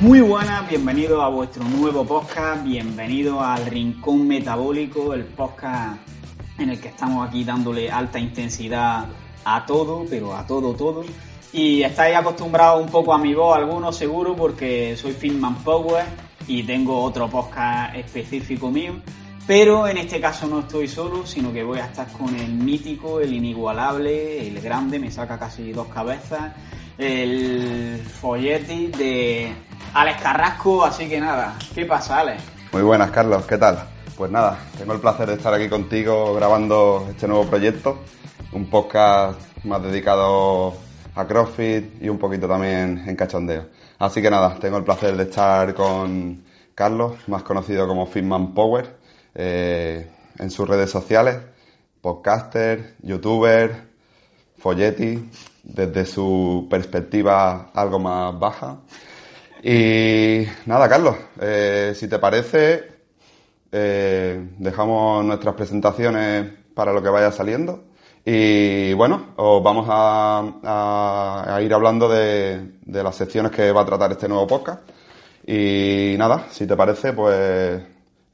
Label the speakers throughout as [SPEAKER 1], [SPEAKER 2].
[SPEAKER 1] Muy buenas, bienvenidos a vuestro nuevo podcast, bienvenidos al Rincón Metabólico, el podcast en el que estamos aquí dándole alta intensidad a todo, pero a todo, todo. Y estáis acostumbrados un poco a mi voz, algunos seguro, porque soy Fitman Power y tengo otro podcast específico mío. Pero en este caso no estoy solo, sino que voy a estar con el mítico, el inigualable, el grande, me saca casi dos cabezas, el folletti de Alex Carrasco. Así que nada, ¿qué pasa, Alex?
[SPEAKER 2] Muy buenas, Carlos, ¿qué tal? Pues nada, tengo el placer de estar aquí contigo grabando este nuevo proyecto, un podcast más dedicado a CrossFit y un poquito también en cachondeo. Así que nada, tengo el placer de estar con Carlos, más conocido como Fitman Power, eh, en sus redes sociales, podcaster, youtuber, folletti, desde su perspectiva algo más baja. Y nada, Carlos, eh, si te parece, eh, dejamos nuestras presentaciones para lo que vaya saliendo. Y bueno, os vamos a, ir hablando de, de, las secciones que va a tratar este nuevo podcast. Y nada, si te parece, pues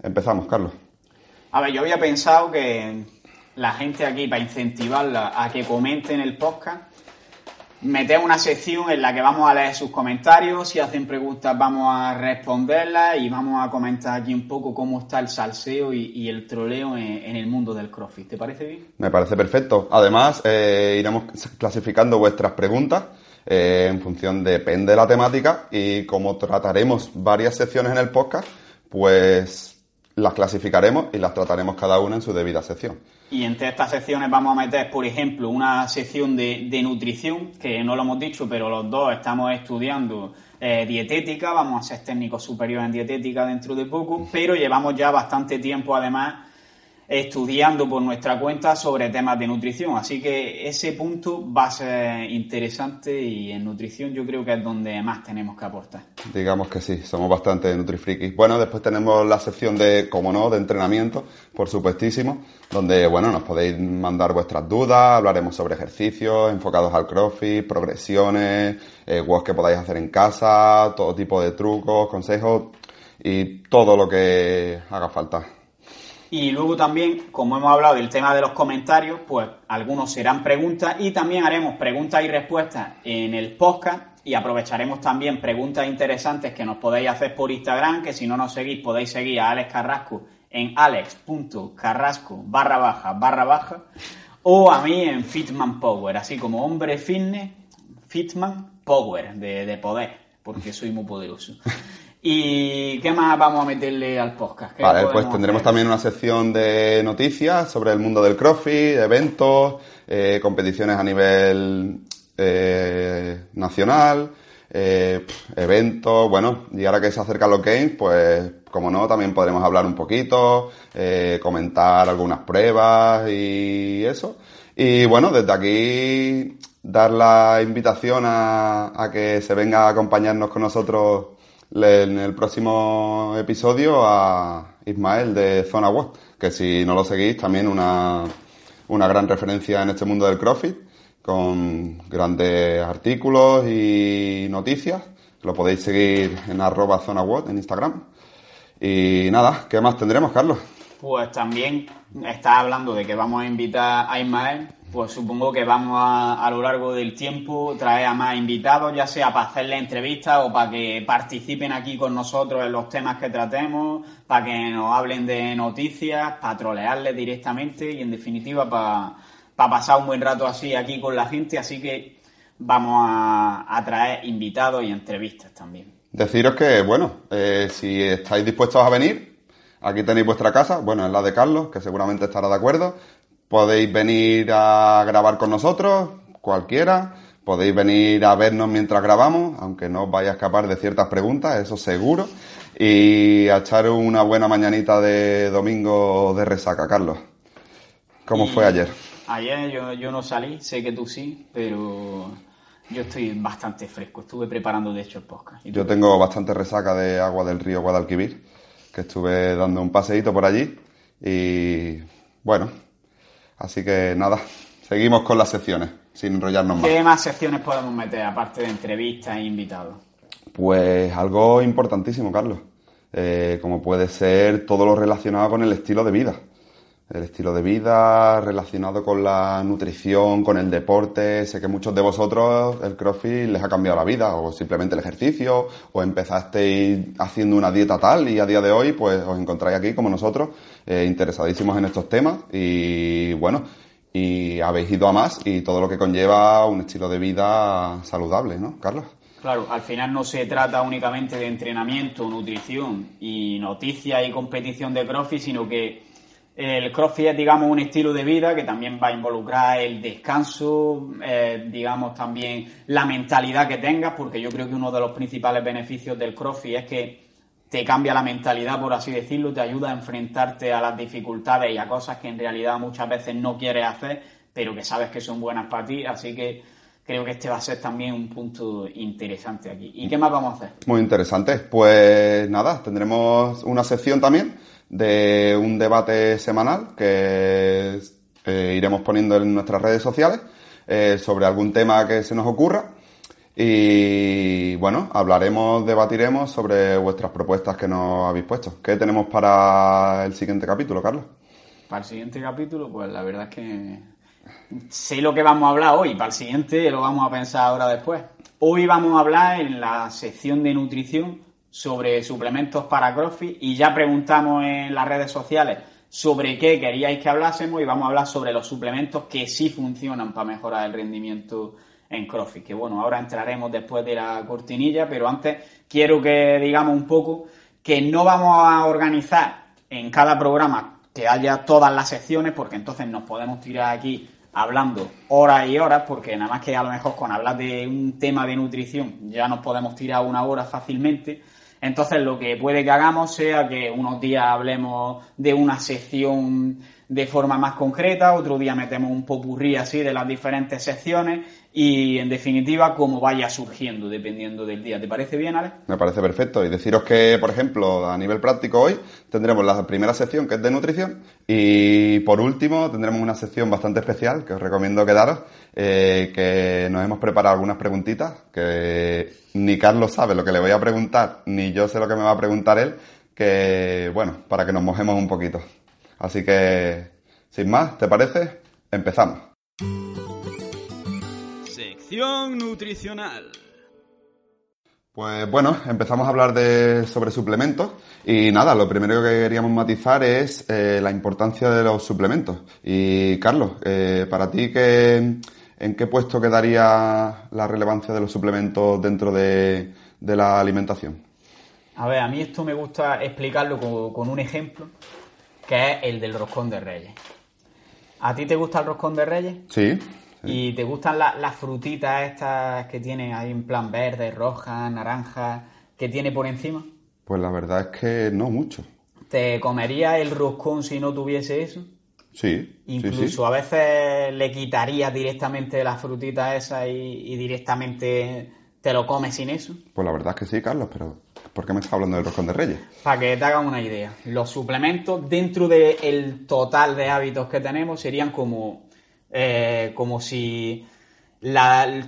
[SPEAKER 2] empezamos, Carlos.
[SPEAKER 1] A ver, yo había pensado que la gente aquí, para incentivarla a que comenten el podcast, metemos una sección en la que vamos a leer sus comentarios, si hacen preguntas vamos a responderlas y vamos a comentar aquí un poco cómo está el salseo y, el troleo en, el mundo del CrossFit. ¿Te parece bien?
[SPEAKER 2] Me parece perfecto. Además, eh, iremos clasificando vuestras preguntas eh, en función, depende de la temática y como trataremos varias secciones en el podcast, pues las clasificaremos y las trataremos cada una en su debida sección.
[SPEAKER 1] Y entre estas secciones vamos a meter, por ejemplo, una sección de, nutrición, que no lo hemos dicho, pero los dos estamos estudiando eh, dietética, vamos a ser técnicos superiores en dietética dentro de poco, pero llevamos ya bastante tiempo además estudiando por nuestra cuenta sobre temas de nutrición. Así que ese punto va a ser interesante y en nutrición yo creo que es donde más tenemos que aportar.
[SPEAKER 2] Digamos que sí, somos bastante nutrifrikis. Bueno, después tenemos la sección de, como no, de entrenamiento, por supuestísimo, donde, bueno, nos podéis mandar vuestras dudas, hablaremos sobre ejercicios enfocados al crossfit, progresiones, eh, que podáis hacer en casa, todo tipo de trucos, consejos y todo lo que haga falta.
[SPEAKER 1] Y luego también, como hemos hablado del tema de los comentarios, pues algunos serán preguntas y también haremos preguntas y respuestas en el podcast y aprovecharemos también preguntas interesantes que nos podéis hacer por Instagram, que si no nos seguís podéis seguir a Alex Carrasco en alex.carrasco barra baja barra baja o a mí en Fitman Power, así como hombre fitness, Fitman Power, de, de poder, porque soy muy poderoso. ¿Y qué más vamos a meterle al podcast?
[SPEAKER 2] Vale, pues tendremos también una sección de noticias sobre el mundo del CrossFit, eventos, eh, competiciones a nivel eh, nacional, eh, eventos, bueno, y ahora que se acercan los games, pues como no, también podremos hablar un poquito, comentar algunas pruebas y eso. Y bueno, desde aquí dar la invitación a, a que se venga a acompañarnos con nosotros en el próximo episodio a Ismael de Zona Web, que si no lo seguís también una, una gran referencia en este mundo del CrossFit, con grandes artículos y noticias. Lo podéis seguir en arroba Zona en Instagram. Y nada, ¿qué más tendremos, Carlos?
[SPEAKER 1] Pues también está hablando de que vamos a invitar a Ismael pues supongo que vamos a, a lo largo del tiempo traer a más invitados, ya sea para hacerle entrevistas o para que participen aquí con nosotros en los temas que tratemos, para que nos hablen de noticias, para trolearles directamente y en definitiva para, pasar un buen rato así aquí con la gente. Así que vamos a, traer invitados y entrevistas también.
[SPEAKER 2] Deciros que, bueno, eh, si estáis dispuestos a venir, aquí tenéis vuestra casa, bueno, es la de Carlos, que seguramente estará de acuerdo. Podéis venir a grabar con nosotros, cualquiera. Podéis venir a vernos mientras grabamos, aunque no os vaya a escapar de ciertas preguntas, eso seguro. Y a echar una buena mañanita de domingo de resaca, Carlos. ¿Cómo fue ayer?
[SPEAKER 1] Ayer yo, yo no salí, sé que tú sí, pero yo estoy bastante fresco. Estuve preparando, de hecho, el podcast.
[SPEAKER 2] Yo tengo bastante resaca de agua del río Guadalquivir, que estuve dando un paseíto por allí. Y bueno, Así que nada, seguimos con las secciones, sin enrollarnos más.
[SPEAKER 1] ¿Qué más secciones podemos meter, aparte de entrevistas e invitados?
[SPEAKER 2] Pues algo importantísimo, Carlos. Eh, como puede ser todo lo relacionado con el estilo de vida. El estilo de vida relacionado con la nutrición, con el deporte. Sé que muchos de vosotros el CrossFit les ha cambiado la vida, o simplemente el ejercicio, o empezasteis haciendo una dieta tal y a día de hoy pues os encontráis aquí como nosotros, eh, interesadísimos en estos temas y bueno, y habéis ido a más y todo lo que conlleva un estilo de vida saludable, ¿no, Carlos?
[SPEAKER 1] Claro, al final no se trata únicamente de entrenamiento, nutrición y noticias y competición de CrossFit, sino que el CrossFit es, digamos, un estilo de vida que también va a involucrar el descanso, eh, digamos, también la mentalidad que tengas, porque yo creo que uno de los principales beneficios del CrossFit es que te cambia la mentalidad, por así decirlo, te ayuda a enfrentarte a las dificultades y a cosas que en realidad muchas veces no quieres hacer, pero que sabes que son buenas para ti, así que creo que este va a ser también un punto interesante aquí. ¿Y qué más vamos a hacer?
[SPEAKER 2] Muy interesante. Pues nada, tendremos una sección también de un debate semanal que eh, iremos poniendo en nuestras redes sociales eh, sobre algún tema que se nos ocurra. Y bueno, hablaremos, debatiremos sobre vuestras propuestas que nos habéis puesto. ¿Qué tenemos para el siguiente capítulo, Carlos?
[SPEAKER 1] Para el siguiente capítulo, pues la verdad es que sé lo que vamos a hablar hoy. Para el siguiente lo vamos a pensar ahora después. Hoy vamos a hablar en la sección de nutrición sobre suplementos para CrossFit y ya preguntamos en las redes sociales sobre qué queríais que hablásemos y vamos a hablar sobre los suplementos que sí funcionan para mejorar el rendimiento en CrossFit. Que bueno, ahora entraremos después de la cortinilla, pero antes quiero que digamos un poco que no vamos a organizar en cada programa que haya todas las secciones, porque entonces nos podemos tirar aquí hablando horas y horas, porque nada más que a lo mejor con hablar de un tema de nutrición ya nos podemos tirar una hora fácilmente. Entonces lo que puede que hagamos sea que unos días hablemos de una sección de forma más concreta, otro día metemos un popurrí así de las diferentes secciones y en definitiva como vaya surgiendo dependiendo del día. ¿Te parece bien, Alex?
[SPEAKER 2] Me parece perfecto. Y deciros que, por ejemplo, a nivel práctico hoy tendremos la primera sección que es de nutrición y por último tendremos una sección bastante especial que os recomiendo quedaros, eh, que nos hemos preparado algunas preguntitas que ni Carlos sabe lo que le voy a preguntar, ni yo sé lo que me va a preguntar él, que bueno, para que nos mojemos un poquito. Así que, sin más, ¿te parece? Empezamos
[SPEAKER 1] nutricional.
[SPEAKER 2] Pues bueno, empezamos a hablar de, sobre suplementos y nada, lo primero que queríamos matizar es eh, la importancia de los suplementos. Y Carlos, eh, para ti, ¿qué, ¿en qué puesto quedaría la relevancia de los suplementos dentro de, la alimentación?
[SPEAKER 1] A ver, a mí esto me gusta explicarlo con, con un ejemplo, que es el del roscón de reyes. ¿A ti te gusta el roscón de reyes?
[SPEAKER 2] Sí.
[SPEAKER 1] ¿Y te gustan las frutitas estas que tienen ahí en plan verde, roja, naranja, que tiene por encima?
[SPEAKER 2] Pues la verdad es que no mucho.
[SPEAKER 1] ¿Te comería el roscón si no tuviese eso?
[SPEAKER 2] Sí.
[SPEAKER 1] Incluso a veces le quitarías directamente las frutitas esas y, directamente te lo comes sin eso.
[SPEAKER 2] Pues la verdad es que sí, Carlos, pero ¿por qué me estás hablando del roscón de reyes?
[SPEAKER 1] Para que te hagan una idea. Los suplementos dentro del total de hábitos que tenemos serían como eh, como si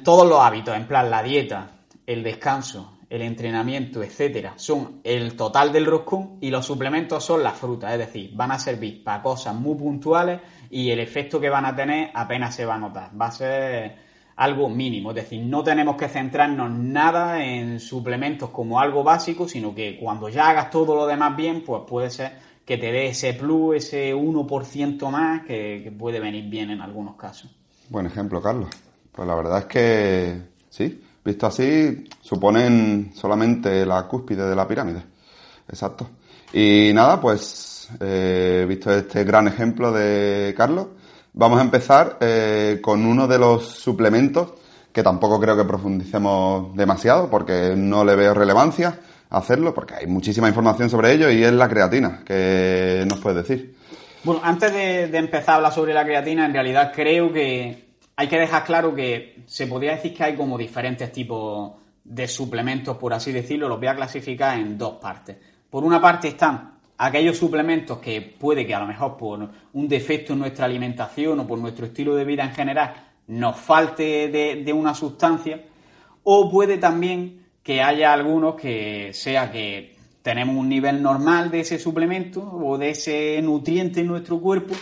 [SPEAKER 1] todos los hábitos, en plan la dieta, el descanso, el entrenamiento, etcétera, son el total del roscón y los suplementos son las frutas, es decir, van a servir para cosas muy puntuales y el efecto que van a tener apenas se va a notar, va a ser algo mínimo, es decir, no tenemos que centrarnos nada en suplementos como algo básico, sino que cuando ya hagas todo lo demás bien, pues puede ser que te dé ese plus, ese 1% más que, puede venir bien en algunos casos.
[SPEAKER 2] Buen ejemplo, Carlos. Pues la verdad es que sí, visto así, suponen solamente la cúspide de la pirámide. Exacto. Y nada, pues, eh, visto este gran ejemplo de Carlos, vamos a empezar eh, con uno de los suplementos que tampoco creo que profundicemos demasiado porque no le veo relevancia, hacerlo, porque hay muchísima información sobre ello y es la creatina. que nos puedes decir?
[SPEAKER 1] Bueno, antes de, empezar a hablar sobre la creatina, en realidad creo que hay que dejar claro que se podría decir que hay como diferentes tipos de suplementos, por así decirlo, los voy a clasificar en dos partes. Por una parte están aquellos suplementos que puede que a lo mejor por un defecto en nuestra alimentación o por nuestro estilo de vida en general nos falte de, una sustancia, o puede también que haya algunos que sea que tenemos un nivel normal de ese suplemento o de ese nutriente en nuestro cuerpo,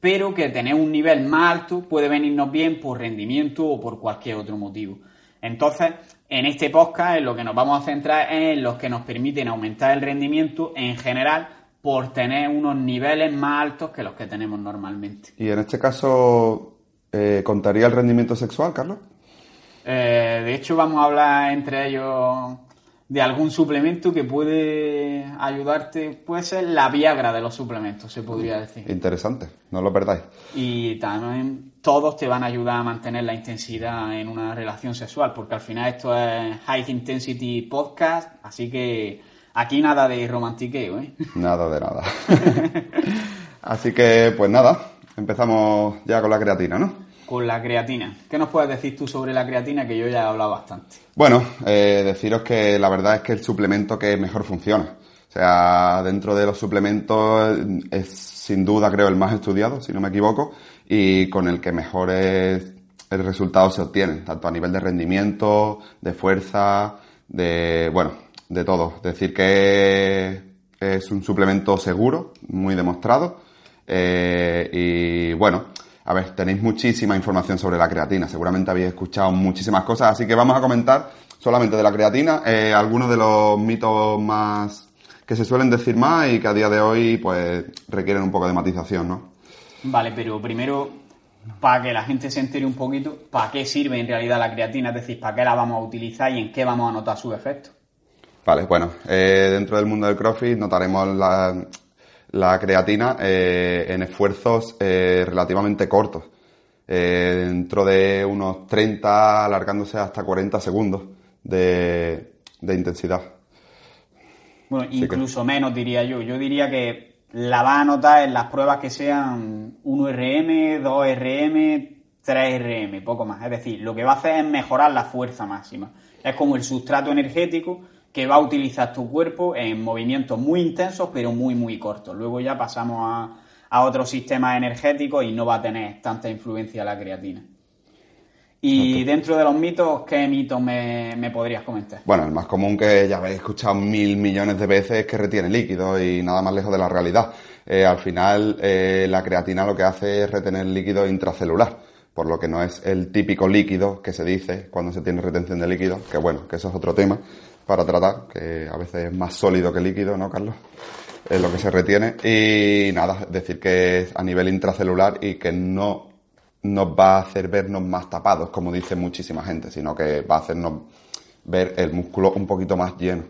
[SPEAKER 1] pero que tener un nivel más alto puede venirnos bien por rendimiento o por cualquier otro motivo. Entonces, en este podcast en lo que nos vamos a centrar es en los que nos permiten aumentar el rendimiento en general por tener unos niveles más altos que los que tenemos normalmente.
[SPEAKER 2] Y en este caso, eh, ¿contaría el rendimiento sexual, Carlos?
[SPEAKER 1] Eh, de hecho, vamos a hablar entre ellos de algún suplemento que puede ayudarte, puede ser la Viagra de los suplementos, se podría decir.
[SPEAKER 2] Interesante, no lo perdáis.
[SPEAKER 1] Y también todos te van a ayudar a mantener la intensidad en una relación sexual, porque al final esto es High Intensity Podcast, así que aquí nada de romantiqueo, ¿eh?
[SPEAKER 2] Nada de nada. así que, pues nada, empezamos ya con la creatina, ¿no?
[SPEAKER 1] con la creatina. ¿Qué nos puedes decir tú sobre la creatina? Que yo ya he hablado bastante.
[SPEAKER 2] Bueno, eh, deciros que la verdad es que el suplemento que mejor funciona. O sea, dentro de los suplementos es sin duda creo el más estudiado, si no me equivoco, y con el que mejor el resultado se obtiene, tanto a nivel de rendimiento, de fuerza, de, bueno, de todo. Decir que es un suplemento seguro, muy demostrado, eh, y bueno, a ver, tenéis muchísima información sobre la creatina, seguramente habéis escuchado muchísimas cosas, así que vamos a comentar solamente de la creatina eh, algunos de los mitos más que se suelen decir más y que a día de hoy pues requieren un poco de matización, ¿no?
[SPEAKER 1] Vale, pero primero, para que la gente se entere un poquito, ¿para qué sirve en realidad la creatina? Es decir, ¿para qué la vamos a utilizar y en qué vamos a notar su efecto?
[SPEAKER 2] Vale, bueno, eh, dentro del mundo del CrossFit notaremos la, la creatina eh, en esfuerzos eh, relativamente cortos, dentro de unos 30, alargándose hasta 40 segundos de, intensidad.
[SPEAKER 1] Bueno, incluso menos diría yo. Yo diría que la va a notar en las pruebas que sean 1RM, 2RM, 3RM, poco más. Es decir, lo que va a hacer es mejorar la fuerza máxima. Es como el sustrato energético que va a utilizar tu cuerpo en movimientos muy intensos pero muy muy cortos. Luego ya pasamos a, a otros sistemas energéticos y no va a tener tanta influencia la creatina. Y dentro de los mitos, ¿qué mitos me, me, podrías comentar?
[SPEAKER 2] Bueno, el más común que ya habéis escuchado mil millones de veces es que retiene líquido y nada más lejos de la realidad. Eh, al final, eh, la creatina lo que hace es retener líquido intracelular, por lo que no es el típico líquido que se dice cuando se tiene retención de líquido, que bueno, que eso es otro tema, para tratar, que a veces es más sólido que líquido, ¿no, Carlos? Es lo que se retiene. Y nada, decir que es a nivel intracelular y que no nos va a hacer vernos más tapados, como dice muchísima gente, sino que va a hacernos ver el músculo un poquito más lleno.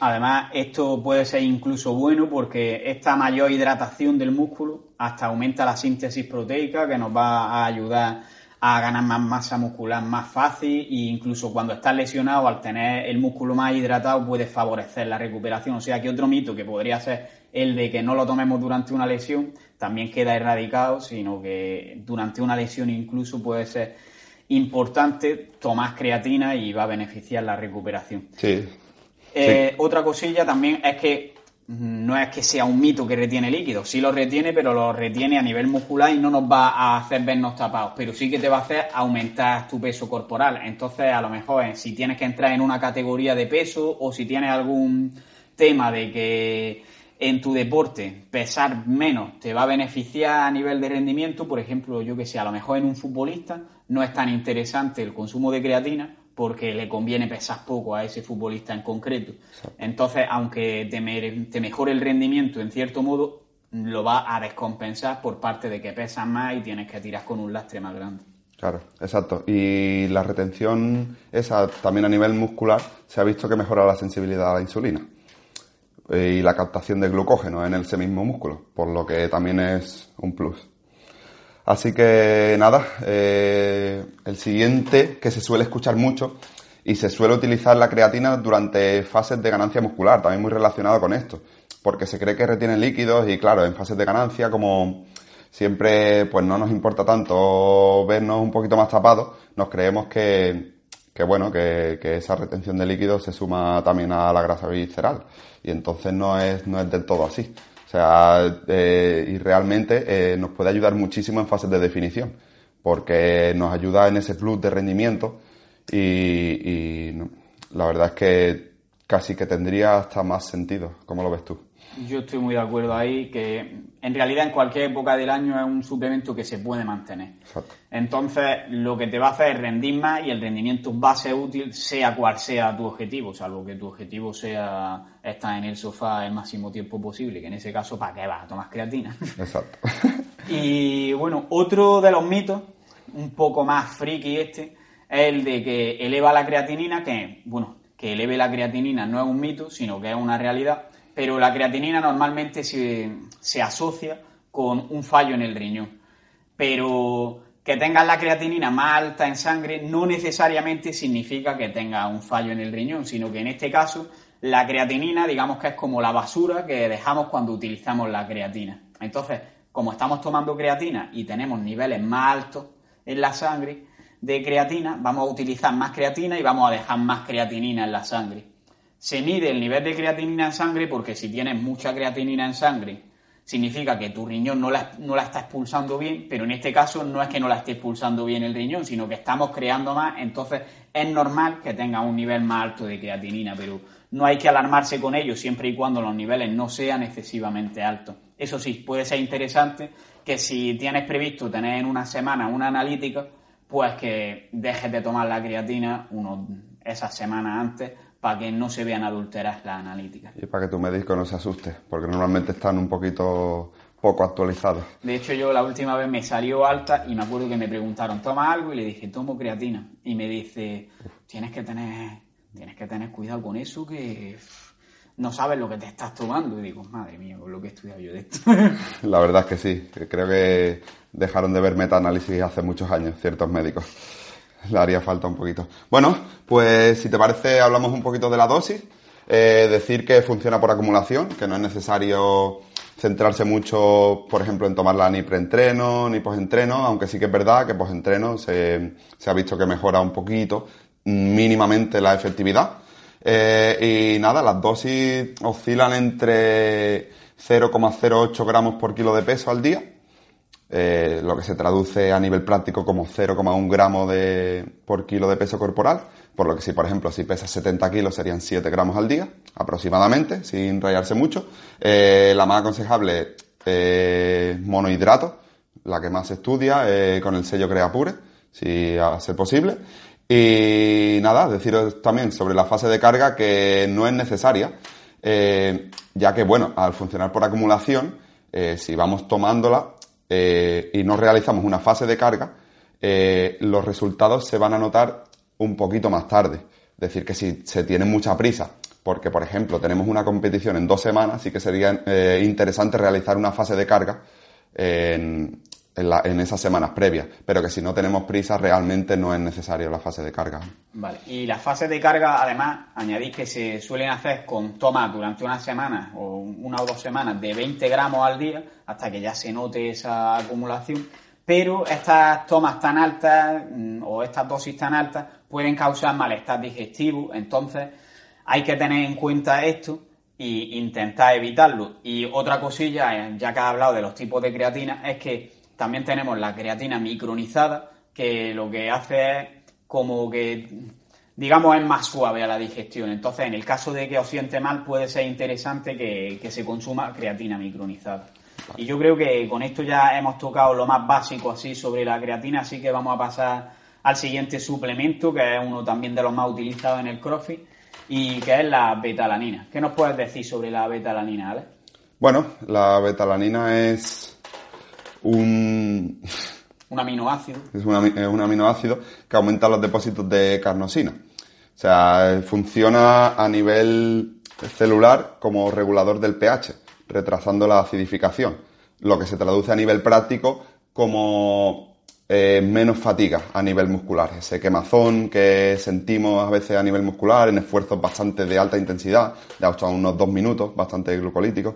[SPEAKER 1] Además, esto puede ser incluso bueno porque esta mayor hidratación del músculo hasta aumenta la síntesis proteica que nos va a ayudar a ganar más masa muscular más fácil e incluso cuando estás lesionado al tener el músculo más hidratado puede favorecer la recuperación. O sea que otro mito que podría ser el de que no lo tomemos durante una lesión también queda erradicado, sino que durante una lesión incluso puede ser importante tomar creatina y va a beneficiar la recuperación.
[SPEAKER 2] sí.
[SPEAKER 1] Eh, otra cosilla también es que no es que sea un mito que retiene líquido, sí lo retiene, pero lo retiene a nivel muscular y no nos va a hacer vernos tapados, pero sí que te va a hacer aumentar tu peso corporal. Entonces, a lo mejor, eh, si tienes que entrar en una categoría de peso o si tienes algún tema de que en tu deporte pesar menos te va a beneficiar a nivel de rendimiento, por ejemplo, yo que sé, a lo mejor en un futbolista no es tan interesante el consumo de creatina, porque le conviene pesar poco a ese futbolista en concreto. Entonces, aunque te, mejore el rendimiento en cierto modo, lo va a descompensar por parte de que pesas más y tienes que tirar con un lastre más grande.
[SPEAKER 2] Claro, exacto. Y la retención esa también a nivel muscular se ha visto que mejora la sensibilidad a la insulina eh, y la captación de glucógeno en ese mismo músculo, por lo que también es un plus. Así que nada, eh, el siguiente que se suele escuchar mucho y se suele utilizar la creatina durante fases de ganancia muscular, también muy relacionado con esto, porque se cree que retiene líquidos y claro, en fases de ganancia como siempre pues no nos importa tanto vernos un poquito más tapados, nos creemos que, que bueno, que, que, esa retención de líquidos se suma también a la grasa visceral y entonces no es, no es del todo así. O sea, eh, y realmente eh, nos puede ayudar muchísimo en fases de definición, porque nos ayuda en ese plus de rendimiento y, la verdad es que casi que tendría hasta más sentido. ¿Cómo lo ves tú?
[SPEAKER 1] Yo estoy muy de acuerdo ahí, que en realidad en cualquier época del año es un suplemento que se puede mantener.
[SPEAKER 2] Exacto.
[SPEAKER 1] Entonces, lo que te va a hacer es rendir más y el rendimiento va a ser útil sea cual sea tu objetivo, salvo que tu objetivo sea estar en el sofá el máximo tiempo posible, que en ese caso, ¿para qué vas a tomar creatina?
[SPEAKER 2] Exacto.
[SPEAKER 1] y bueno, otro de los mitos, un poco más friki este, es el de que eleva la creatinina, que, bueno, que eleve la creatinina no es un mito, sino que es una realidad pero la creatinina normalmente se, asocia con un fallo en el riñón. Pero que tengas la creatinina más alta en sangre no necesariamente significa que tenga un fallo en el riñón, sino que en este caso la creatinina, digamos que es como la basura que dejamos cuando utilizamos la creatina. Entonces, como estamos tomando creatina y tenemos niveles más altos en la sangre de creatina, vamos a utilizar más creatina y vamos a dejar más creatinina en la sangre se mide el nivel de creatinina en sangre porque si tienes mucha creatinina en sangre significa que tu riñón no la, no la está expulsando bien, pero en este caso no es que no la esté expulsando bien el riñón, sino que estamos creando más, entonces es normal que tenga un nivel más alto de creatinina, pero no hay que alarmarse con ello siempre y cuando los niveles no sean excesivamente altos. Eso sí, puede ser interesante que si tienes previsto tener en una semana una analítica, pues que dejes de tomar la creatina unos, esas semanas antes para que no se vean adulteras las analíticas.
[SPEAKER 2] Y para que tu médico no se asuste, porque normalmente están un poquito poco actualizados.
[SPEAKER 1] De hecho, yo la última vez me salió alta y me acuerdo que me preguntaron, ¿toma algo? Y le dije, tomo creatina. Y me dice, tienes que tener, tienes que tener cuidado con eso que no sabes lo que te estás tomando. Y digo, madre mía, con lo que he estudiado yo de esto.
[SPEAKER 2] La verdad es que sí. Creo que dejaron de ver metaanálisis hace muchos años ciertos médicos. Le haría falta un poquito. Bueno, pues si te parece, hablamos un poquito de la dosis. Eh, decir que funciona por acumulación, que no es necesario centrarse mucho, por ejemplo, en tomarla ni preentreno ni posentreno, aunque sí que es verdad que posentreno se, se ha visto que mejora un poquito, mínimamente la efectividad. Eh, y nada, las dosis oscilan entre 0,08 gramos por kilo de peso al día eh, lo que se traduce a nivel práctico como 0,1 gramo de, por kilo de peso corporal, por lo que si, por ejemplo, si pesas 70 kilos serían 7 gramos al día, aproximadamente, sin rayarse mucho. Eh, la más aconsejable eh, monohidrato, la que más se estudia, eh, con el sello Creapure, si a ser posible. Y nada, deciros también sobre la fase de carga que no es necesaria, ya que, bueno, al funcionar por acumulación, si vamos tomándola, eh, y no realizamos una fase de carga, eh, los resultados se van a notar un poquito más tarde. Es decir, que si se tiene mucha prisa, porque por ejemplo tenemos una competición en dos semanas, sí que sería eh, interesante realizar una fase de carga en, en, esas semanas previas, pero que si no tenemos prisa realmente no es necesario la fase de carga.
[SPEAKER 1] Vale, y las fases de carga además añadís que se suelen hacer con toma durante una semana o una o dos semanas de 20 gramos al día hasta que ya se note esa acumulación, pero estas tomas tan altas mm, o estas dosis tan altas pueden causar malestar digestivo, entonces hay que tener en cuenta esto e intentar evitarlo. Y otra cosilla, eh, ya que has hablado de los tipos de creatina, es que también tenemos la creatina micronizada, que lo que hace es como que, digamos, es más suave a la digestión. Entonces, en el caso de que os siente mal, puede ser interesante que, se consuma creatina micronizada. Y yo creo que con esto ya hemos tocado lo más básico así sobre la creatina, así que vamos a pasar al siguiente suplemento, que es uno también de los más utilizados en el CrossFit, y que es la betalanina. ¿Qué nos puedes decir sobre la betalanina, Ale?
[SPEAKER 2] Bueno, la betalanina es un...
[SPEAKER 1] Un aminoácido.
[SPEAKER 2] Es un, aminoácido que aumenta los depósitos de carnosina. O sea, funciona a nivel celular como regulador del pH, retrasando la acidificación, lo que se traduce a nivel práctico como eh, menos fatiga a nivel muscular. Ese quemazón que sentimos a veces a nivel muscular en esfuerzos bastante de alta intensidad, de hasta unos dos minutos, bastante glucolíticos,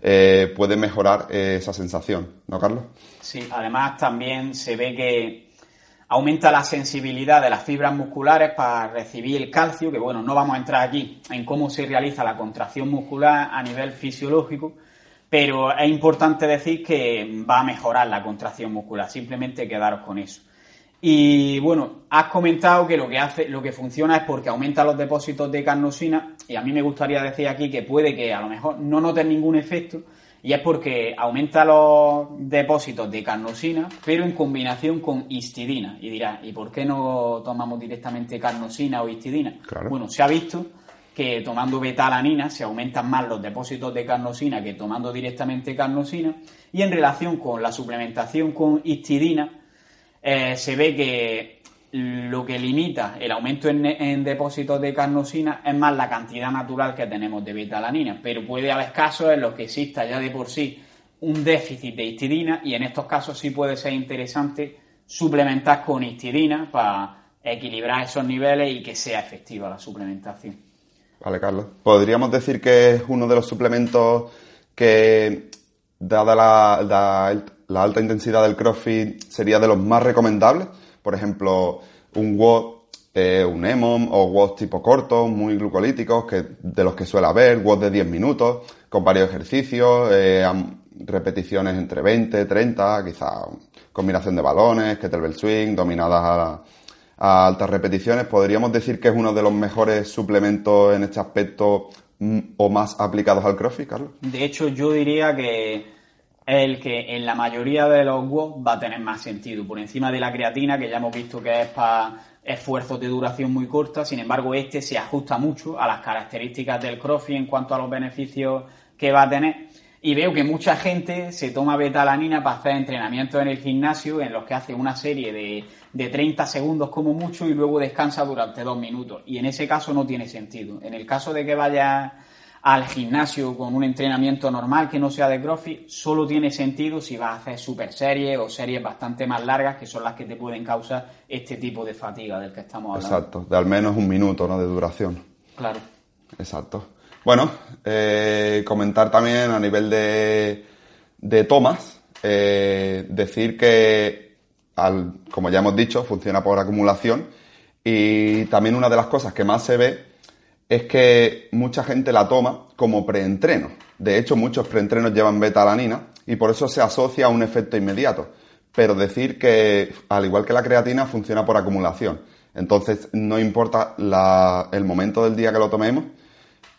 [SPEAKER 2] eh, puede mejorar eh, esa sensación, ¿no, Carlos?
[SPEAKER 1] Sí, además también se ve que aumenta la sensibilidad de las fibras musculares para recibir el calcio, que bueno, no vamos a entrar aquí en cómo se realiza la contracción muscular a nivel fisiológico, pero es importante decir que va a mejorar la contracción muscular, simplemente quedaros con eso. Y bueno, has comentado que lo que hace, lo que funciona es porque aumenta los depósitos de carnosina, y a mí me gustaría decir aquí que puede que a lo mejor no noten ningún efecto, y es porque aumenta los depósitos de carnosina, pero en combinación con histidina. Y dirás, ¿y por qué no tomamos directamente carnosina o histidina? Bueno, se ha visto que tomando betalanina se aumentan más los depósitos de carnosina que tomando directamente carnosina. Y en relación con la suplementación con histidina, eh, se ve que lo que limita el aumento en, depósitos de carnosina es más la cantidad natural que tenemos de betalanina, pero puede haber casos en los que exista ya de por sí un déficit de histidina y en estos casos sí puede ser interesante suplementar con histidina para equilibrar esos niveles y que sea efectiva la suplementación.
[SPEAKER 2] Vale, Carlos. ¿Podríamos decir que es uno de los suplementos que, dada la, la alta intensidad del CrossFit, sería de los más recomendables? Por ejemplo, un WOD, eh, un EMOM o WOD tipo corto, muy glucolíticos, que, de los que suele haber, WOD de 10 minutos, con varios ejercicios, eh, repeticiones entre 20, 30, quizá combinación de balones, kettlebell swing, dominadas a, a altas repeticiones. Podríamos decir que es uno de los mejores suplementos en este aspecto mm, o más aplicados al CrossFit, Carlos.
[SPEAKER 1] De hecho, yo diría que el que en la mayoría de los WOD va a tener más sentido, por encima de la creatina, que ya hemos visto que es para esfuerzos de duración muy corta, sin embargo este se ajusta mucho a las características del CrossFit en cuanto a los beneficios que va a tener. Y veo que mucha gente se toma betalanina para hacer entrenamientos en el gimnasio en los que hace una serie de, de 30 segundos como mucho y luego descansa durante dos minutos. Y en ese caso no tiene sentido. En el caso de que vaya al gimnasio con un entrenamiento normal que no sea de CrossFit, solo tiene sentido si vas a hacer super series o series bastante más largas que son las que te pueden causar este tipo de fatiga del que estamos hablando.
[SPEAKER 2] Exacto, de al menos un minuto ¿no? de duración.
[SPEAKER 1] Claro.
[SPEAKER 2] Exacto. Bueno, eh, comentar también a nivel de, de tomas, eh, decir que, al, como ya hemos dicho, funciona por acumulación y también una de las cosas que más se ve es que mucha gente la toma como preentreno. De hecho, muchos preentrenos llevan betalanina y por eso se asocia a un efecto inmediato. Pero decir que, al igual que la creatina, funciona por acumulación. Entonces, no importa el momento del día que lo tomemos,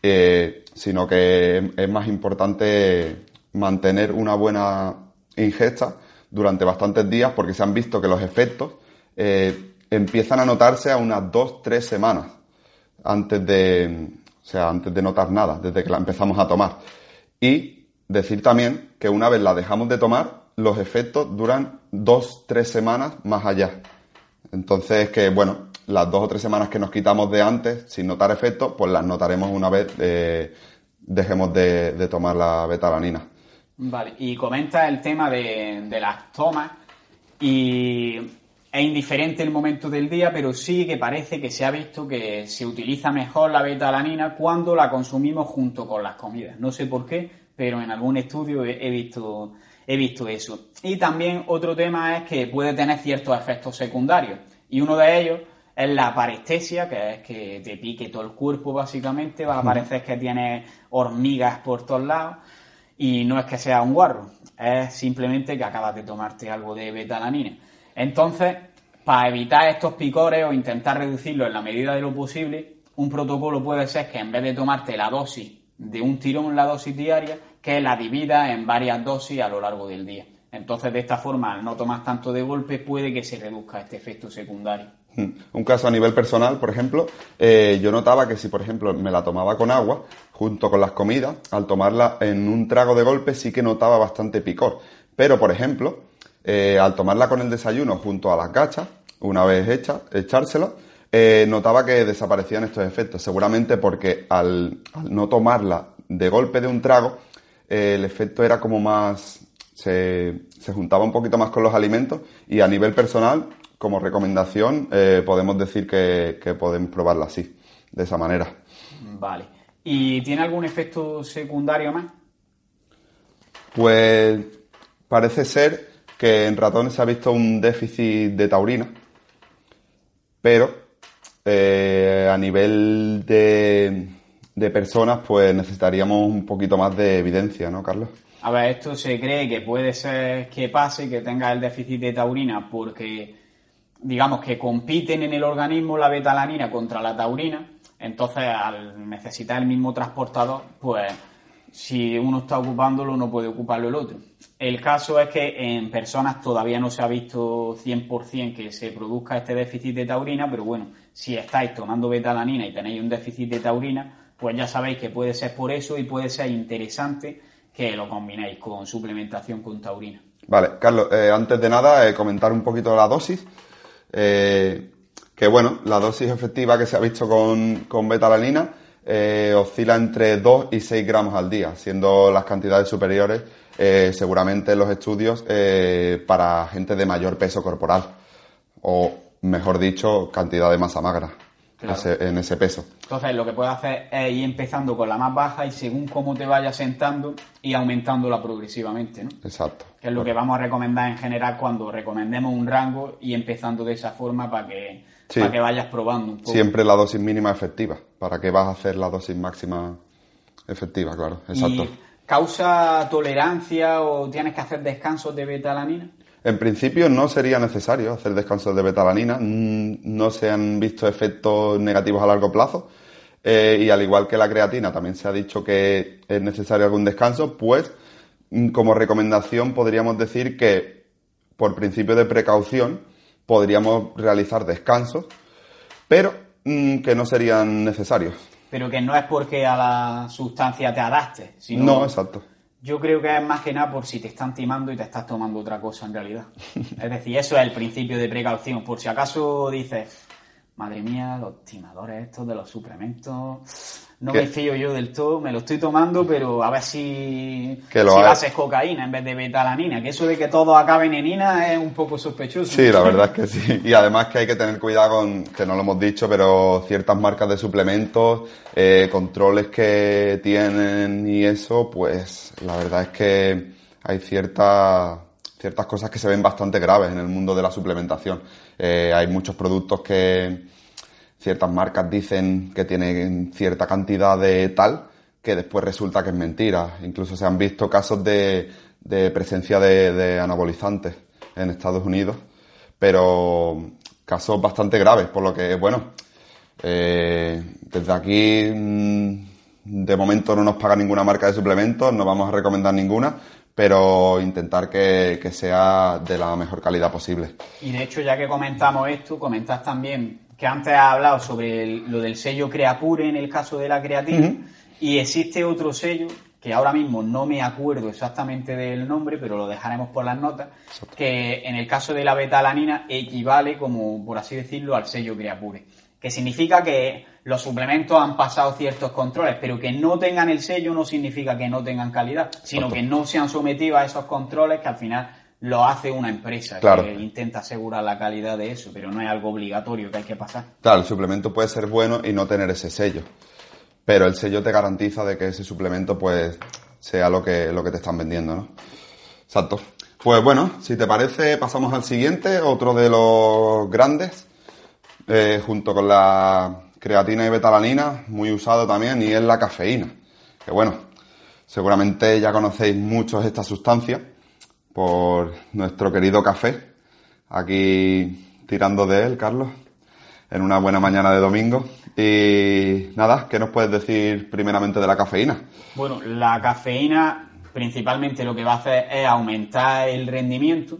[SPEAKER 2] eh, sino que es más importante mantener una buena ingesta durante bastantes días porque se han visto que los efectos eh, empiezan a notarse a unas dos, tres semanas antes de, o sea, antes de notar nada, desde que la empezamos a tomar. Y decir también que una vez la dejamos de tomar, los efectos duran dos, tres semanas más allá. Entonces, que bueno, las dos o tres semanas que nos quitamos de antes sin notar efectos, pues las notaremos una vez eh, dejemos de, tomar la betalanina.
[SPEAKER 1] Vale, y comenta el tema de, de las tomas y es indiferente el momento del día, pero sí que parece que se ha visto que se utiliza mejor la betalanina cuando la consumimos junto con las comidas. No sé por qué, pero en algún estudio he, visto, he visto eso. Y también otro tema es que puede tener ciertos efectos secundarios. Y uno de ellos es la parestesia, que es que te pique todo el cuerpo básicamente, va a parecer que tienes hormigas por todos lados. Y no es que sea un guarro, es simplemente que acabas de tomarte algo de betalanina. Entonces, para evitar estos picores o intentar reducirlo en la medida de lo posible, un protocolo puede ser que en vez de tomarte la dosis de un tirón, la dosis diaria, que la divida en varias dosis a lo largo del día. Entonces, de esta forma, al no tomar tanto de golpe, puede que se reduzca este efecto secundario.
[SPEAKER 2] Hmm. Un caso a nivel personal, por ejemplo, eh, yo notaba que si, por ejemplo, me la tomaba con agua, junto con las comidas, al tomarla en un trago de golpe sí que notaba bastante picor. Pero, por ejemplo, eh, al tomarla con el desayuno junto a las gachas, una vez hecha, echársela, eh, notaba que desaparecían estos efectos. Seguramente porque al, no tomarla de golpe de un trago, eh, el efecto era como más. Se, juntaba un poquito más con los alimentos y a nivel personal, como recomendación, podemos decir que, que podemos probarla así, de esa manera.
[SPEAKER 1] Vale. ¿Y tiene algún efecto secundario más?
[SPEAKER 2] Pues parece ser que en ratones se ha visto un déficit de taurina, pero eh, a nivel de, de personas pues necesitaríamos un poquito más de evidencia, ¿no, Carlos?
[SPEAKER 1] A ver, esto se cree que puede ser que pase, que tenga el déficit de taurina, porque digamos que compiten en el organismo la betalanina contra la taurina, entonces al necesitar el mismo transportador, pues si uno está ocupándolo no puede ocuparlo el otro. El caso es que en personas todavía no se ha visto 100% que se produzca este déficit de taurina, pero bueno, si estáis tomando betalanina y tenéis un déficit de taurina, pues ya sabéis que puede ser por eso y puede ser interesante que lo combinéis con suplementación con taurina.
[SPEAKER 2] Vale, Carlos, eh, antes de nada, eh, comentar un poquito la dosis. Eh, que bueno, la dosis efectiva que se ha visto con, con betalanina oscila entre 2 y 6 gramos al día, siendo las cantidades superiores seguramente en los estudios para gente de mayor peso corporal, o mejor dicho, cantidad de masa magra en ese peso.
[SPEAKER 1] Entonces, lo que puedes hacer es ir empezando con la más baja y según cómo te vayas sentando y aumentándola progresivamente, ¿no?
[SPEAKER 2] Exacto.
[SPEAKER 1] Que es lo que vamos a recomendar en general cuando recomendemos un rango y empezando de esa forma para que, para que vayas probando un poco.
[SPEAKER 2] Siempre la dosis mínima efectiva. ¿Para qué vas a hacer la dosis máxima efectiva? Claro, exacto. ¿Y
[SPEAKER 1] ¿Causa tolerancia o tienes que hacer descansos de betalanina?
[SPEAKER 2] En principio no sería necesario hacer descansos de betalanina, mm, no se han visto efectos negativos a largo plazo eh, y al igual que la creatina también se ha dicho que es necesario algún descanso, pues mm, como recomendación podríamos decir que por principio de precaución podríamos realizar descansos, pero que no serían necesarios.
[SPEAKER 1] Pero que no es porque a la sustancia te adaptes, sino...
[SPEAKER 2] No, exacto
[SPEAKER 1] yo creo que es más que nada por si te están timando y te estás tomando otra cosa en realidad. Es decir, eso es el principio de precaución. Por si acaso dices, madre mía, los timadores estos de los suplementos no me fío yo del todo, me lo estoy tomando, pero a ver si, que lo si cocaína en vez de betalanina, que eso de que todo acabe en enina es un poco sospechoso.
[SPEAKER 2] Sí, la verdad es que sí. Y además que hay que tener cuidado con, que no lo hemos dicho, pero ciertas marcas de suplementos, eh, controles que tienen y eso, pues la verdad es que hay ciertas ciertas cosas que se ven bastante graves en el mundo de la suplementación. Eh, hay muchos productos que ciertas marcas dicen que tienen cierta cantidad de tal, que después resulta que es mentira. Incluso se han visto casos de, presencia de, anabolizantes en Estados Unidos, pero casos bastante graves, por lo que, bueno, eh, desde aquí mm, de momento no nos paga ninguna marca de suplementos, no vamos a recomendar ninguna, pero intentar que, que, sea de la mejor calidad posible.
[SPEAKER 1] Y de hecho, ya que comentamos esto, comentas también que antes ha hablado sobre lo del sello Creapure en el caso de la creatina, y existe otro sello que ahora mismo no me acuerdo exactamente del nombre, pero lo dejaremos por las notas, que en el caso de la betalanina equivale, como por así decirlo, al sello Creapure. Que significa que los suplementos han pasado ciertos controles, pero que no tengan el sello no significa que no tengan calidad, sino que no se han sometido a esos controles que al final lo hace una empresa que intenta asegurar la calidad de eso, pero no es algo obligatorio que hay que pasar.
[SPEAKER 2] Claro, el suplemento puede ser bueno y no tener ese sello, pero el sello te garantiza de que ese suplemento pues sea lo que, lo que te están vendiendo, ¿no? Exacto. Pues bueno, si te parece, pasamos al siguiente, otro de los grandes, eh, junto con la creatina y betalanina, muy usado también, y es la cafeína. Que bueno, seguramente ya conocéis muchos esta sustancia por nuestro querido café, aquí tirando de él, Carlos, en una buena mañana de domingo. Y nada, ¿qué nos puedes decir primeramente de la cafeína?
[SPEAKER 1] Bueno, la cafeína principalmente lo que va a hacer es aumentar el rendimiento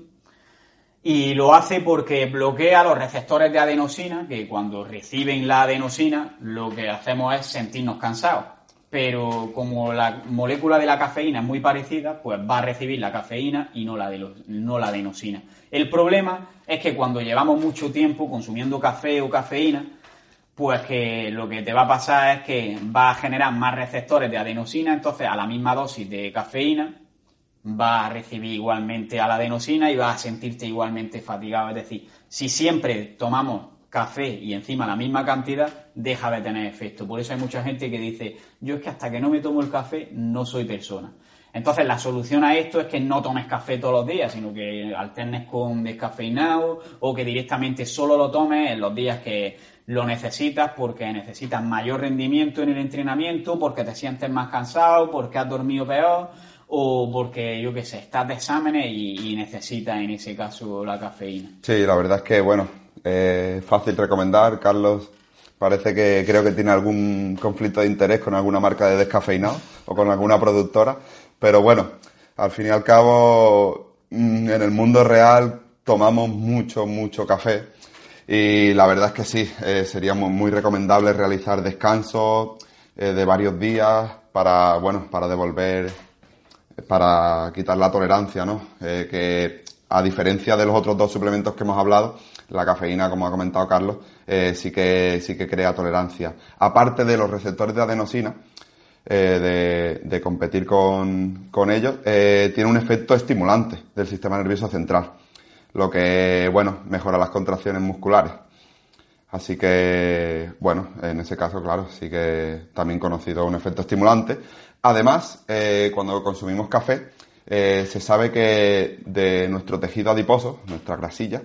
[SPEAKER 1] y lo hace porque bloquea los receptores de adenosina, que cuando reciben la adenosina lo que hacemos es sentirnos cansados pero como la molécula de la cafeína es muy parecida, pues va a recibir la cafeína y no la, de no la adenosina. El problema es que cuando llevamos mucho tiempo consumiendo café o cafeína, pues que lo que te va a pasar es que va a generar más receptores de adenosina, entonces a la misma dosis de cafeína va a recibir igualmente a la adenosina y va a sentirte igualmente fatigado. Es decir, si siempre tomamos café y encima la misma cantidad, deja de tener efecto. Por eso hay mucha gente que dice, yo es que hasta que no me tomo el café no soy persona. Entonces la solución a esto es que no tomes café todos los días, sino que alternes con descafeinado o que directamente solo lo tomes en los días que lo necesitas porque necesitas mayor rendimiento en el entrenamiento, porque te sientes más cansado, porque has dormido peor o porque, yo qué sé, estás de exámenes y, y necesitas en ese caso la cafeína.
[SPEAKER 2] Sí, la verdad es que, bueno, eh, fácil recomendar. Carlos parece que creo que tiene algún conflicto de interés con alguna marca de descafeinado o con alguna productora. Pero bueno, al fin y al cabo, mm, en el mundo real tomamos mucho, mucho café. Y la verdad es que sí, eh, sería muy recomendable realizar descansos eh, de varios días para, bueno, para devolver, para quitar la tolerancia, ¿no? Eh, que a diferencia de los otros dos suplementos que hemos hablado, la cafeína, como ha comentado Carlos, eh, sí, que, sí que crea tolerancia. Aparte de los receptores de adenosina, eh, de, competir con, con ellos, eh, tiene un efecto estimulante del sistema nervioso central, lo que, bueno, mejora las contracciones musculares. Así que, bueno, en ese caso, claro, sí que también conocido un efecto estimulante. Además, cuando consumimos café, se sabe que de nuestro tejido adiposo, nuestra grasilla,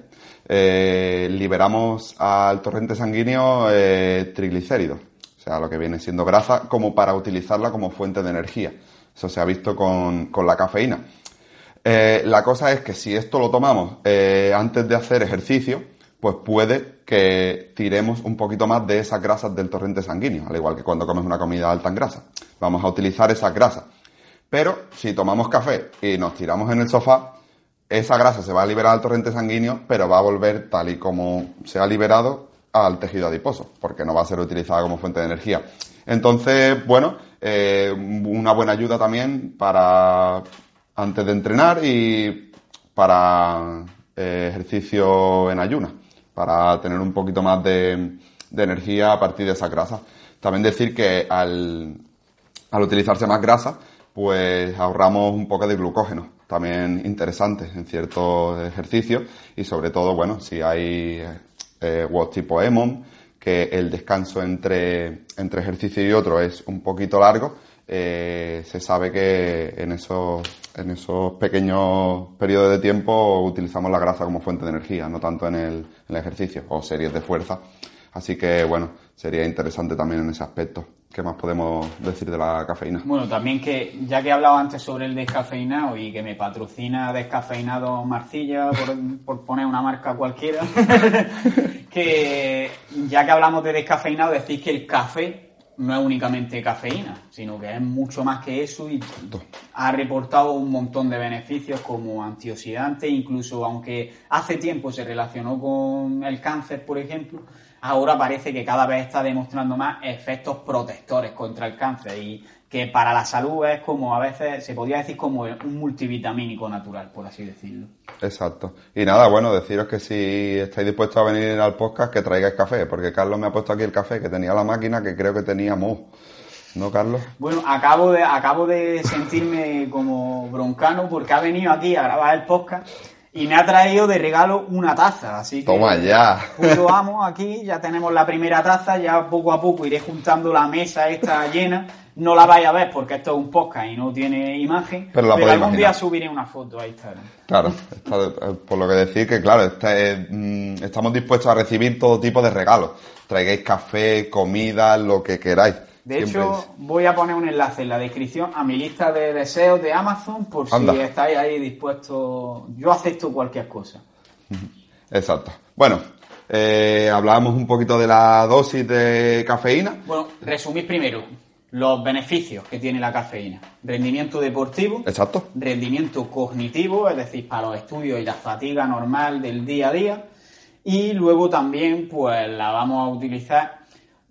[SPEAKER 2] eh, liberamos al torrente sanguíneo eh, triglicéridos, o sea, lo que viene siendo grasa, como para utilizarla como fuente de energía. Eso se ha visto con, la cafeína. Eh, la cosa es que si esto lo tomamos antes de hacer ejercicio, pues puede que tiremos un poquito más de esas grasas del torrente sanguíneo, al igual que cuando comes una comida alta en grasa. Vamos a utilizar esas grasas. Pero si tomamos café y nos tiramos en el sofá, esa grasa se va a liberar al torrente sanguíneo, pero va a volver tal y como se ha liberado al tejido adiposo, porque no va a ser utilizada como fuente de energía. Entonces, bueno, eh, una buena ayuda también para antes de entrenar y para eh, ejercicio en ayuna, para tener un poquito más de, energía a partir de esa grasa. También decir que al, al utilizarse más grasa, pues ahorramos un poco de glucógeno también interesantes en ciertos ejercicios y sobre todo, bueno, si hay eh, tipo EMON, que el descanso entre, entre ejercicio y otro es un poquito largo, eh, se sabe que en esos, en esos pequeños periodos de tiempo utilizamos la grasa como fuente de energía, no tanto en el, en el ejercicio o series de fuerza. Así que, bueno, sería interesante también en ese aspecto. ¿Qué más podemos decir de la cafeína?
[SPEAKER 1] Bueno, también que ya que he hablado antes sobre el descafeinado y que me patrocina Descafeinado Marcilla, por, poner una marca cualquiera, que ya que hablamos de descafeinado, decís que el café no es únicamente cafeína, sino que es mucho más que eso y ha reportado un montón de beneficios como antioxidante, incluso aunque hace tiempo se relacionó con el cáncer, por ejemplo, ahora parece que cada vez está demostrando más efectos protectores contra el cáncer y que para la salud es como a veces se podría decir como un multivitamínico natural, por así decirlo.
[SPEAKER 2] Exacto. Y nada, bueno, deciros que si estáis dispuestos a venir al podcast, que traigáis café, porque Carlos me ha puesto aquí el café, que tenía la máquina, que creo que tenía mo. ¿No, Carlos?
[SPEAKER 1] Bueno, acabo de, acabo de sentirme como broncano porque ha venido aquí a grabar el podcast y me ha traído de regalo una taza, así que...
[SPEAKER 2] Toma ya.
[SPEAKER 1] Lo amo aquí, ya tenemos la primera taza, ya poco a poco iré juntando la mesa esta llena. No la vais a ver porque esto es un podcast y no tiene imagen, pero, algún día subiré una foto a Instagram.
[SPEAKER 2] Claro, por lo que decir que claro, mm, estamos dispuestos a recibir todo tipo de regalos. Traigáis café, comida, lo que queráis.
[SPEAKER 1] De hecho, voy a poner un enlace en la descripción a mi lista de deseos de Amazon por si estáis ahí dispuestos. Yo acepto cualquier cosa.
[SPEAKER 2] Exacto. Bueno, eh, hablábamos un poquito de la dosis de cafeína.
[SPEAKER 1] Bueno, resumir primero los beneficios que tiene la cafeína. Rendimiento deportivo.
[SPEAKER 2] Exacto.
[SPEAKER 1] Rendimiento cognitivo, es decir, para los estudios y la fatiga normal del día a día. Y luego también, pues la vamos a utilizar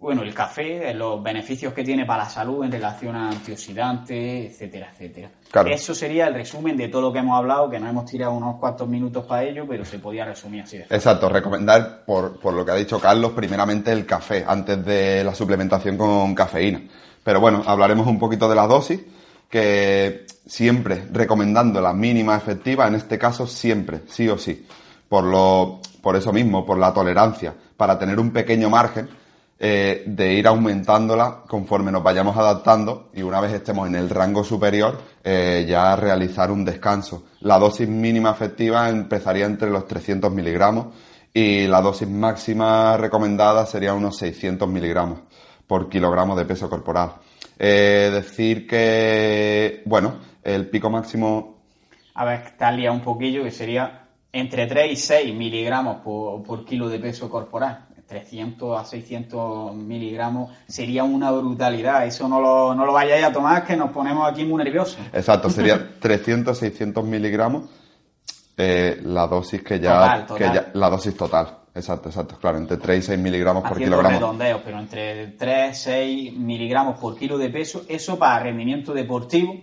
[SPEAKER 1] bueno, el café, los beneficios que tiene para la salud en relación a antioxidantes, etcétera, etcétera. Eso sería el resumen de todo lo que hemos hablado, que nos hemos tirado unos cuantos minutos para ello, pero se podía resumir así. De
[SPEAKER 2] Exacto, recomendar, por, por lo que ha dicho Carlos, primeramente el café, antes de la suplementación con cafeína. Pero bueno, hablaremos un poquito de la dosis, que siempre recomendando la mínima efectiva, en este caso siempre, sí o sí. Por, lo, por eso mismo, por la tolerancia, para tener un pequeño margen eh, de ir aumentándola conforme nos vayamos adaptando y una vez estemos en el rango superior, eh, ya realizar un descanso. La dosis mínima efectiva empezaría entre los 300 miligramos y la dosis máxima recomendada sería unos 600 miligramos por kilogramo de peso corporal. Eh, decir que, bueno, el pico máximo...
[SPEAKER 1] A ver, está un poquillo, que sería entre 3 y 6 miligramos por, kilo de peso corporal. 300 a 600 miligramos sería una brutalidad. Eso no lo, no lo vayáis a tomar, que nos ponemos aquí muy nerviosos.
[SPEAKER 2] Exacto, sería 300, 600 miligramos eh, la dosis que ya, que ya, la dosis total. Exacto, exacto, claro, entre 3 y 6 miligramos por kilogramo.
[SPEAKER 1] redondeos, pero entre 3 y 6 miligramos por kilo de peso, eso para rendimiento deportivo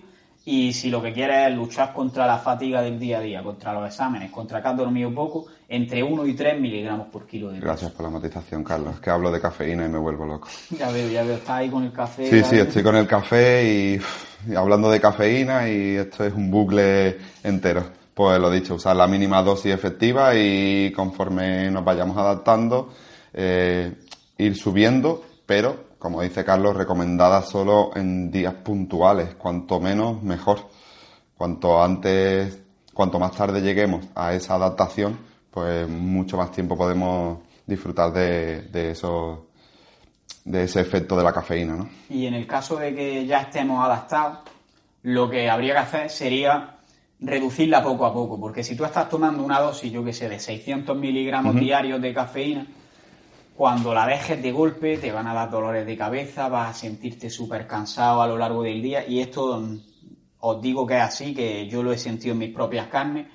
[SPEAKER 1] y si lo que quieres es luchar contra la fatiga del día a día, contra los exámenes, contra que has dormido poco, entre 1 y 3 miligramos por kilo de peso.
[SPEAKER 2] Gracias por la matización, Carlos, es que hablo de cafeína y me vuelvo loco.
[SPEAKER 1] Ya veo, ya veo, estás ahí con el café.
[SPEAKER 2] Sí, sí, estoy con el café y, y hablando de cafeína y esto es un bucle entero pues lo dicho, usar la mínima dosis efectiva y conforme nos vayamos adaptando, eh, ir subiendo, pero, como dice Carlos, recomendada solo en días puntuales, cuanto menos mejor. Cuanto antes, cuanto más tarde lleguemos a esa adaptación, pues mucho más tiempo podemos disfrutar de, de de ese efecto de la cafeína, ¿no?
[SPEAKER 1] Y en el caso de que ya estemos adaptados, lo que habría que hacer sería reducirla poco a poco, porque si tú estás tomando una dosis, yo que sé, de 600 miligramos diarios de cafeína, cuando la dejes de golpe te van a dar dolores de cabeza, vas a sentirte súper cansado a lo largo del día y esto mm, os digo que es así, que yo lo he sentido en mis propias carnes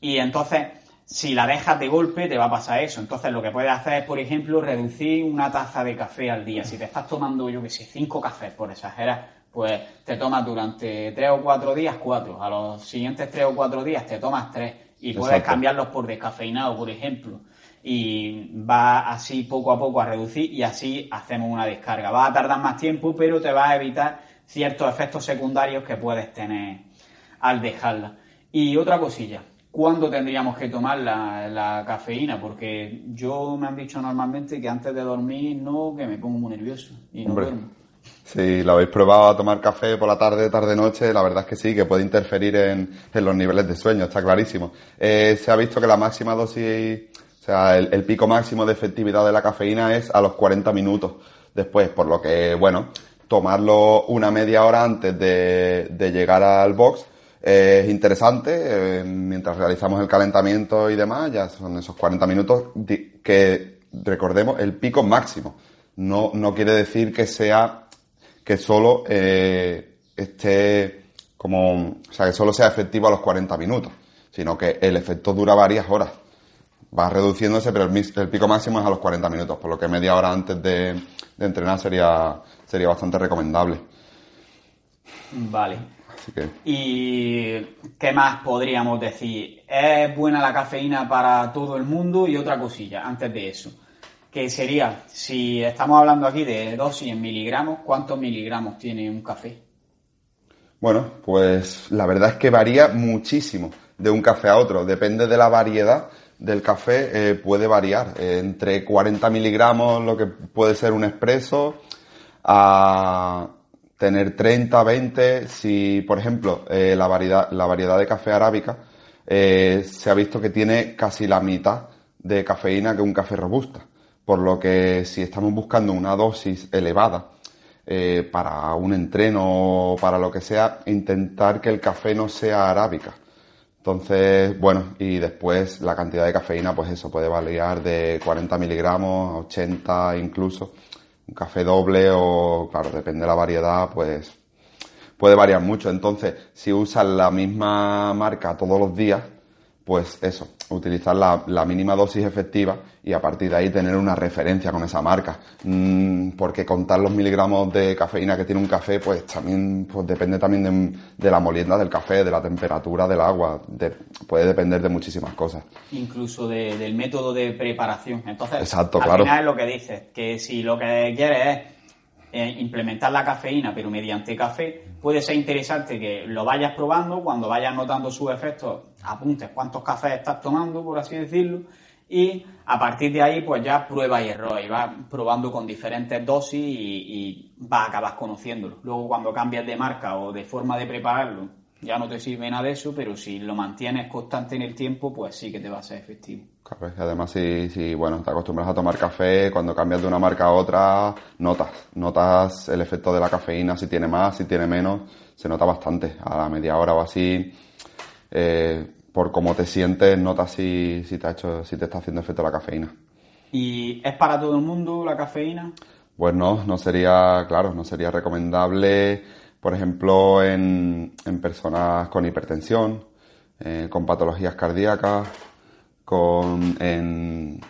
[SPEAKER 1] y entonces si la dejas de golpe te va a pasar eso. Entonces lo que puedes hacer es, por ejemplo, reducir una taza de café al día. Si te estás tomando, yo que sé, cinco cafés, por exagerar, pues te tomas durante tres o cuatro días cuatro, a los siguientes tres o cuatro días te tomas tres y puedes cambiarlos por descafeinado, por ejemplo. Y va así poco a poco a reducir y así hacemos una descarga. Va a tardar más tiempo, pero te va a evitar ciertos efectos secundarios que puedes tener al dejarla. Y otra cosilla, ¿cuándo tendríamos que tomar la, cafeína? Porque yo me han dicho normalmente que antes de dormir no, que me pongo muy nervioso y no duermo.
[SPEAKER 2] Si lo habéis probado a tomar café por la tarde, tarde-noche, la verdad es que sí, que puede interferir en, los niveles de sueño, está clarísimo. Eh, se ha visto que la máxima dosis, o sea, el, pico máximo de efectividad de la cafeína es a los 40 minutos después, por lo que, bueno, tomarlo una media hora antes de, llegar al box es interesante, eh, mientras realizamos el calentamiento y demás, ya son esos 40 minutos que, recordemos, el pico máximo. No, no quiere decir que sea que solo eh, esté como, o sea, que solo sea efectivo a los 40 minutos, sino que el efecto dura varias horas. Va reduciéndose, pero el, pico máximo es a los 40 minutos, por lo que media hora antes de, entrenar sería, sería bastante recomendable.
[SPEAKER 1] Vale. ¿Y qué más podríamos decir? ¿Es buena la cafeína para todo el mundo? Y otra cosilla, antes de eso que sería, si estamos hablando aquí de dosis en miligramos, ¿cuántos miligramos tiene un café?
[SPEAKER 2] Bueno, pues la verdad es que varía muchísimo de un café a otro. Depende de la variedad del café, eh, puede variar. entre 40 miligramos, lo que puede ser un expreso, a tener 30, 20. Si, por ejemplo, eh, la, variedad, la variedad de café arábica eh, se ha visto que tiene casi la mitad de cafeína que un café robusta por lo que si estamos buscando una dosis elevada eh, para un entreno o para lo que sea, intentar que el café no sea arábica. Entonces, bueno, y después la cantidad de cafeína, pues eso puede variar de 40 miligramos a 80 incluso. Un café doble o, claro, depende de la variedad, pues puede variar mucho. Entonces, si usas la misma marca todos los días, pues eso, utilizar la, mínima dosis efectiva y a partir de ahí tener una referencia con esa marca. Mm, porque contar los miligramos de cafeína que tiene un café, pues también pues depende también de, la molienda del café, de la temperatura del agua, puede depender de muchísimas cosas.
[SPEAKER 1] Incluso del método de preparación. Entonces,
[SPEAKER 2] Exacto,
[SPEAKER 1] al
[SPEAKER 2] claro.
[SPEAKER 1] final es lo que dices, que si lo que quieres es eh, implementar la cafeína, pero mediante café, puede ser interesante que lo vayas probando, cuando vayas notando sus efectos, apuntes cuántos cafés estás tomando, por así decirlo, y a partir de ahí, pues ya prueba y error, y vas probando con diferentes dosis y, y vas a acabar conociéndolo. Luego, cuando cambias de marca o de forma de prepararlo, ya no te sirve nada de eso, pero si lo mantienes constante en el tiempo, pues sí que te va a ser efectivo.
[SPEAKER 2] Claro, y además si, si, bueno, te acostumbras a tomar café, cuando cambias de una marca a otra, notas, notas el efecto de la cafeína, si tiene más, si tiene menos, se nota bastante. A la media hora o así, eh, por cómo te sientes, notas si, si, te ha hecho, si te está haciendo efecto la cafeína.
[SPEAKER 1] ¿Y es para todo el mundo la cafeína?
[SPEAKER 2] Pues no, no sería, claro, no sería recomendable, por ejemplo, en, en personas con hipertensión, eh, con patologías cardíacas, con en,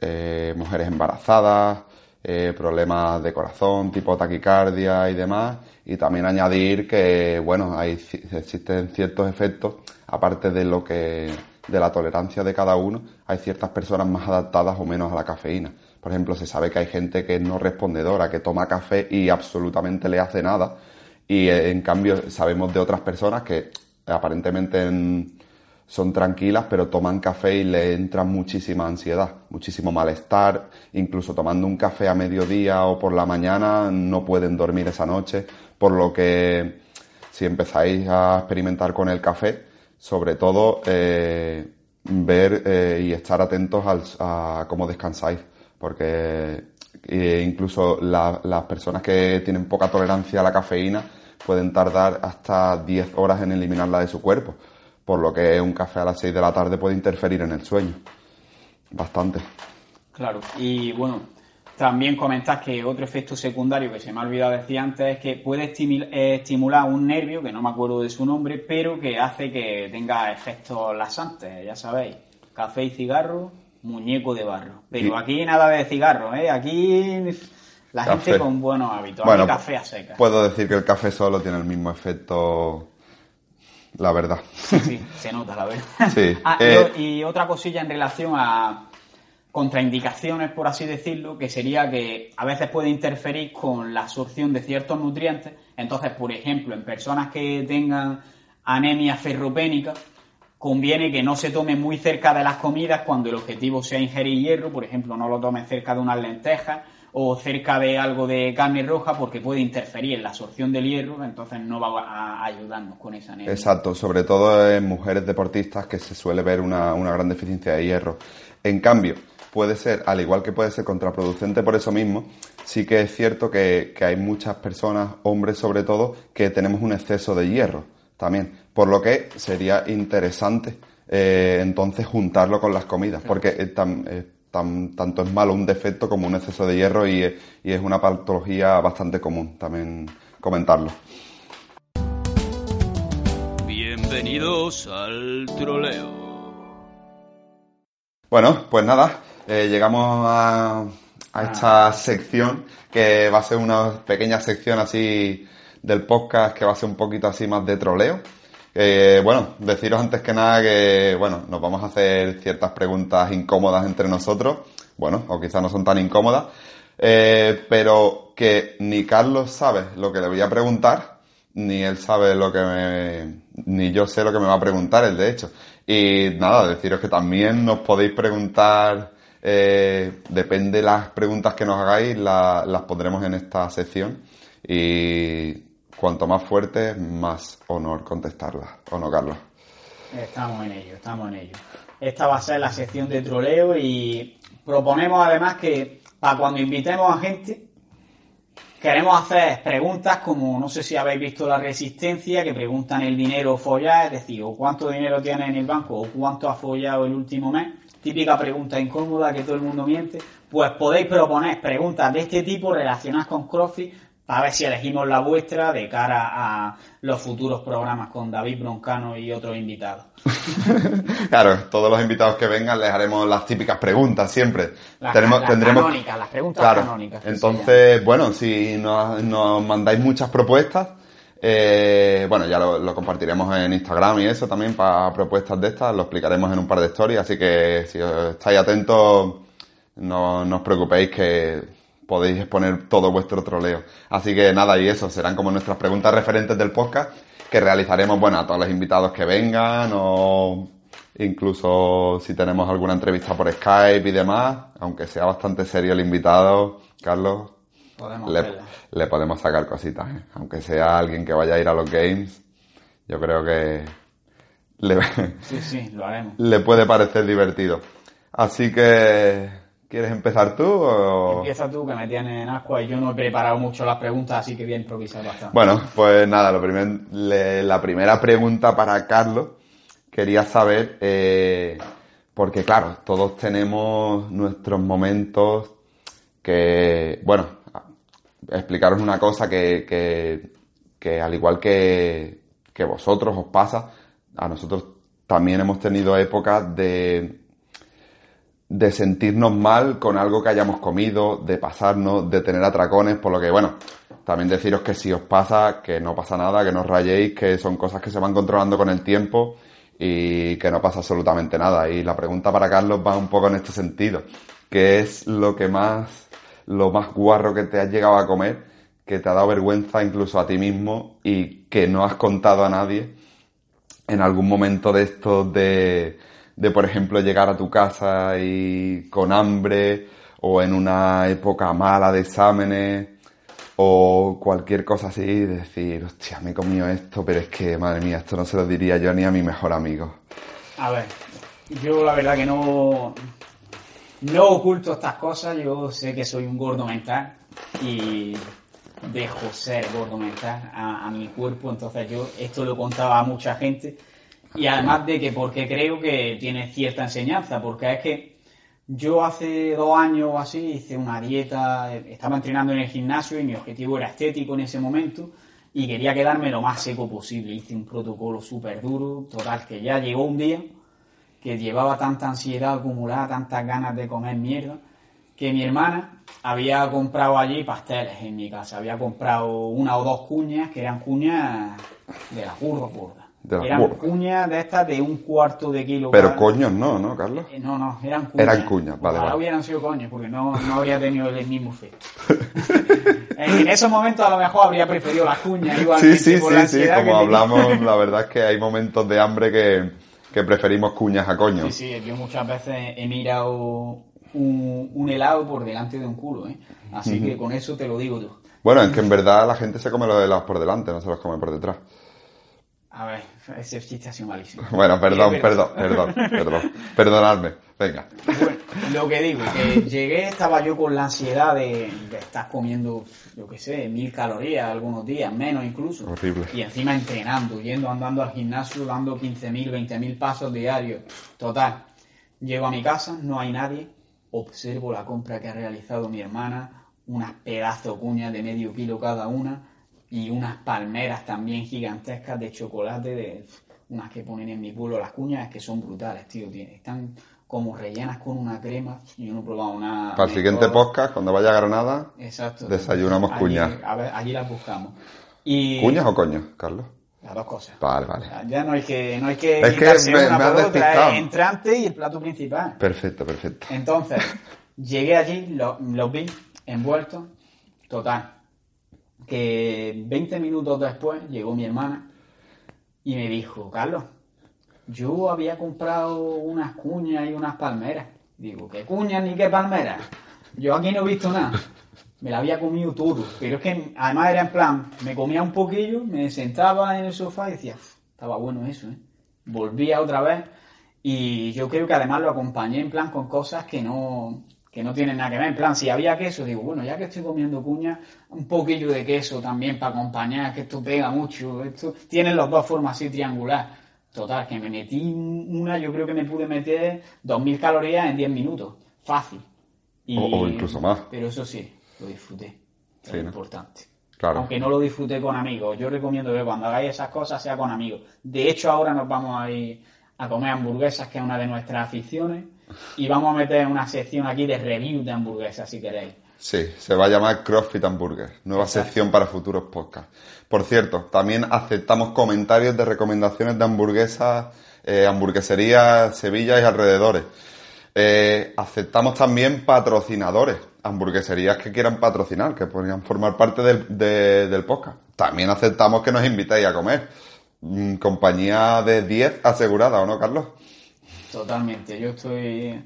[SPEAKER 2] eh, mujeres embarazadas, eh, problemas de corazón, tipo taquicardia y demás. Y también añadir que, bueno, hay, existen ciertos efectos, aparte de lo que, de la tolerancia de cada uno, hay ciertas personas más adaptadas o menos a la cafeína. Por ejemplo, se sabe que hay gente que es no respondedora, que toma café y absolutamente le hace nada. Y en cambio sabemos de otras personas que aparentemente son tranquilas, pero toman café y le entra muchísima ansiedad, muchísimo malestar, incluso tomando un café a mediodía o por la mañana no pueden dormir esa noche, por lo que si empezáis a experimentar con el café, sobre todo eh, ver eh, y estar atentos a cómo descansáis, porque eh, incluso las personas que tienen poca tolerancia a la cafeína, pueden tardar hasta 10 horas en eliminarla de su cuerpo, por lo que un café a las 6 de la tarde puede interferir en el sueño. Bastante.
[SPEAKER 1] Claro, y bueno, también comentas que otro efecto secundario que se me ha olvidado decir antes es que puede eh, estimular un nervio, que no me acuerdo de su nombre, pero que hace que tenga efectos lasantes, ya sabéis. Café y cigarro, muñeco de barro. Pero aquí nada de cigarro, ¿eh? Aquí la gente con buenos hábitos. Bueno, café a seca.
[SPEAKER 2] Puedo decir que el café solo tiene el mismo efecto. La verdad.
[SPEAKER 1] Sí, sí, se nota, la verdad.
[SPEAKER 2] Sí.
[SPEAKER 1] Ah, eh, y, otra cosilla en relación a contraindicaciones, por así decirlo, que sería que a veces puede interferir con la absorción de ciertos nutrientes. Entonces, por ejemplo, en personas que tengan anemia ferropénica, conviene que no se tome muy cerca de las comidas cuando el objetivo sea ingerir hierro, por ejemplo, no lo tome cerca de unas lentejas o cerca de algo de carne roja porque puede interferir en la absorción del hierro, entonces no va a ayudarnos con esa anemia.
[SPEAKER 2] Exacto, sobre todo en mujeres deportistas que se suele ver una, gran deficiencia de hierro. En cambio, puede ser, al igual que puede ser contraproducente por eso mismo, sí que es cierto que, hay muchas personas, hombres sobre todo, que tenemos un exceso de hierro también, por lo que sería interesante eh, entonces juntarlo con las comidas, porque eh, eh, tanto es malo un defecto como un exceso de hierro y, es una patología bastante común también comentarlo.
[SPEAKER 3] Bienvenidos al troleo.
[SPEAKER 2] Bueno, pues nada, eh, llegamos a, esta sección que va a ser una pequeña sección así del podcast que va a ser un poquito así más de troleo. Eh, bueno, deciros antes que nada que, bueno, nos vamos a hacer ciertas preguntas incómodas entre nosotros, bueno, o quizás no son tan incómodas, eh, pero que ni Carlos sabe lo que le voy a preguntar, ni él sabe lo que me, ni yo sé lo que me va a preguntar, él de hecho. Y nada, deciros que también nos podéis preguntar, eh, depende de las preguntas que nos hagáis, las pondremos en esta sección. Y cuanto más fuerte, más honor contestarla. ¿O no, Carlos?
[SPEAKER 1] Estamos en ello, estamos en ello. Esta va a ser la sección de troleo y proponemos además que para cuando invitemos a gente, queremos hacer preguntas como, no sé si habéis visto la resistencia, que preguntan el dinero follar, es decir, o cuánto dinero tiene en el banco, o cuánto ha follado el último mes. Típica pregunta incómoda que todo el mundo miente. Pues podéis proponer preguntas de este tipo relacionadas con CrossFit a ver si elegimos la vuestra de cara a los futuros programas con David Broncano y otros invitados.
[SPEAKER 2] claro, todos los invitados que vengan les haremos las típicas preguntas siempre.
[SPEAKER 1] Las, canónicas, las preguntas canónicas.
[SPEAKER 2] Entonces, bueno, si nos, mandáis muchas propuestas, eh, bueno, ya lo, compartiremos en Instagram y eso también para propuestas de estas, lo explicaremos en un par de stories, así que si estáis atentos, no, no os preocupéis que podéis exponer todo vuestro troleo. Así que nada, y eso serán como nuestras preguntas referentes del podcast que realizaremos, bueno, a todos los invitados que vengan o incluso si tenemos alguna entrevista por Skype y demás, aunque sea bastante serio el invitado, Carlos, le, podemos sacar cositas, ¿eh? aunque sea alguien que vaya a ir a los games, yo creo que le,
[SPEAKER 1] sí, sí, lo haremos.
[SPEAKER 2] le puede parecer divertido. Así que ¿Quieres empezar tú o...?
[SPEAKER 1] Empieza tú, que me tienes en ascua y yo no he preparado mucho las preguntas, así que voy a improvisar bastante.
[SPEAKER 2] Bueno, pues nada, lo primer, la primera pregunta para Carlos, quería saber, eh, porque claro, todos tenemos nuestros momentos que, bueno, explicaros una cosa que, que, que al igual que, que vosotros os pasa, a nosotros también hemos tenido épocas de, de sentirnos mal con algo que hayamos comido, de pasarnos, de tener atracones, por lo que, bueno, también deciros que si os pasa, que no pasa nada, que no os rayéis, que son cosas que se van controlando con el tiempo y que no pasa absolutamente nada. Y la pregunta para Carlos va un poco en este sentido. ¿Qué es lo que más, lo más guarro que te has llegado a comer, que te ha dado vergüenza incluso a ti mismo y que no has contado a nadie en algún momento de estos de, de por ejemplo, llegar a tu casa y con hambre o en una época mala de exámenes o cualquier cosa así, decir, hostia, me he comido esto, pero es que, madre mía, esto no se lo diría yo ni a mi mejor amigo.
[SPEAKER 1] A ver, yo la verdad que no, no oculto estas cosas, yo sé que soy un gordo mental y dejo ser gordo mental a, a mi cuerpo, entonces yo esto lo contaba a mucha gente y además de que porque creo que tiene cierta enseñanza, porque es que yo hace dos años o así hice una dieta, estaba entrenando en el gimnasio y mi objetivo era estético en ese momento y quería quedarme lo más seco posible. Hice un protocolo súper duro, total, que ya llegó un día que llevaba tanta ansiedad acumulada, tantas ganas de comer mierda, que mi hermana había comprado allí pasteles en mi casa. Había comprado una o dos cuñas, que eran cuñas de las burros gordas.
[SPEAKER 2] De las
[SPEAKER 1] eran cuñas de estas de un cuarto de kilo.
[SPEAKER 2] Pero
[SPEAKER 1] cada.
[SPEAKER 2] coños no, ¿no, Carlos?
[SPEAKER 1] Eh, No, no, eran cuñas.
[SPEAKER 2] Eran cuñas, vale,
[SPEAKER 1] Ojalá
[SPEAKER 2] vale.
[SPEAKER 1] hubieran sido coños, porque no, no habría tenido el mismo efecto. en esos momentos a lo mejor habría preferido las cuñas
[SPEAKER 2] Sí,
[SPEAKER 1] igualmente
[SPEAKER 2] sí,
[SPEAKER 1] por
[SPEAKER 2] sí,
[SPEAKER 1] la
[SPEAKER 2] sí, como
[SPEAKER 1] tenía.
[SPEAKER 2] hablamos, la verdad es que hay momentos de hambre que, que preferimos cuñas a
[SPEAKER 1] Sí,
[SPEAKER 2] coños.
[SPEAKER 1] sí, yo muchas veces he mirado un, un helado por delante de un culo, ¿eh? Así que con eso te lo digo tú.
[SPEAKER 2] Bueno, es que en verdad la gente se come los helados por delante, no se los come por detrás.
[SPEAKER 1] A ver, ese chiste ha sido malísimo.
[SPEAKER 2] Bueno, perdón,
[SPEAKER 1] Es
[SPEAKER 2] perdón, perdón, perdón. Perdonadme. Venga.
[SPEAKER 1] Bueno, lo que digo, que llegué, estaba yo con la ansiedad de, de estar comiendo, yo qué sé, mil calorías algunos días, menos incluso.
[SPEAKER 2] Horrible.
[SPEAKER 1] Y encima entrenando, yendo, andando al gimnasio, dando 15.000, 20.000 pasos diarios. Total. Llego a mi casa, no hay nadie. Observo la compra que ha realizado mi hermana, unas pedazos cuñas de medio kilo cada una y unas palmeras también gigantescas de chocolate, de unas que ponen en mi pueblo las cuñas, que son brutales, tío. Están como rellenas con una crema. Yo no he probado nada.
[SPEAKER 2] Para el siguiente podcast, cuando vaya a Granada,
[SPEAKER 1] Exacto.
[SPEAKER 2] Desayunamos
[SPEAKER 1] Allí-
[SPEAKER 2] cuñas.
[SPEAKER 1] A ver, allí las buscamos. Y
[SPEAKER 2] ¿cuñas o coños, Carlos?
[SPEAKER 1] Las dos cosas.
[SPEAKER 2] Vale, vale.
[SPEAKER 1] Ya no hay que, no hay que
[SPEAKER 2] Es que me-
[SPEAKER 1] una
[SPEAKER 2] me has despistado.
[SPEAKER 1] es entrante y el plato principal.
[SPEAKER 2] Perfecto, perfecto.
[SPEAKER 1] Entonces, llegué allí, lo- los vi envueltos, total. Que 20 minutos después llegó mi hermana y me dijo, Carlos, yo había comprado unas cuñas y unas palmeras. Digo, ¿qué cuñas ni qué palmeras? Yo aquí no he visto nada. Me la había comido todo. Pero es que además era en plan, me comía un poquillo, me sentaba en el sofá y decía, "Uf, estaba bueno eso, ¿eh? Volvía otra vez y yo creo que además lo acompañé en plan con cosas que no, que no tienen nada que ver. En plan, si había queso, digo, bueno, ya que estoy comiendo cuña, un poquillo de queso también para acompañar, que esto pega mucho. Esto tienen las dos formas así triangular. Total, que me metí una, yo creo que me pude meter 2.000 calorías en 10 minutos. Fácil. Y-
[SPEAKER 2] O- o incluso más.
[SPEAKER 1] Pero eso sí, lo disfruté. Es
[SPEAKER 2] Sí,
[SPEAKER 1] lo
[SPEAKER 2] ¿no?
[SPEAKER 1] importante.
[SPEAKER 2] Claro.
[SPEAKER 1] Aunque no lo disfruté con amigos. Yo recomiendo que cuando hagáis esas cosas sea con amigos. De hecho, ahora nos vamos a ir a comer hamburguesas, que es una de nuestras aficiones. Y vamos a meter una sección aquí de review de hamburguesas, si queréis.
[SPEAKER 2] Sí, se va a llamar CrossFit Hamburger, nueva
[SPEAKER 1] Exacto.
[SPEAKER 2] sección para futuros podcasts. Por cierto, también aceptamos comentarios de recomendaciones de hamburguesas, eh, hamburgueserías, Sevilla y alrededores. Eh, aceptamos también patrocinadores, hamburgueserías que quieran patrocinar, que podrían formar parte del, de- del podcast. También aceptamos que nos invitéis a comer. Mm, compañía de 10 asegurada, ¿o no, Carlos?
[SPEAKER 1] Totalmente. Yo estoy.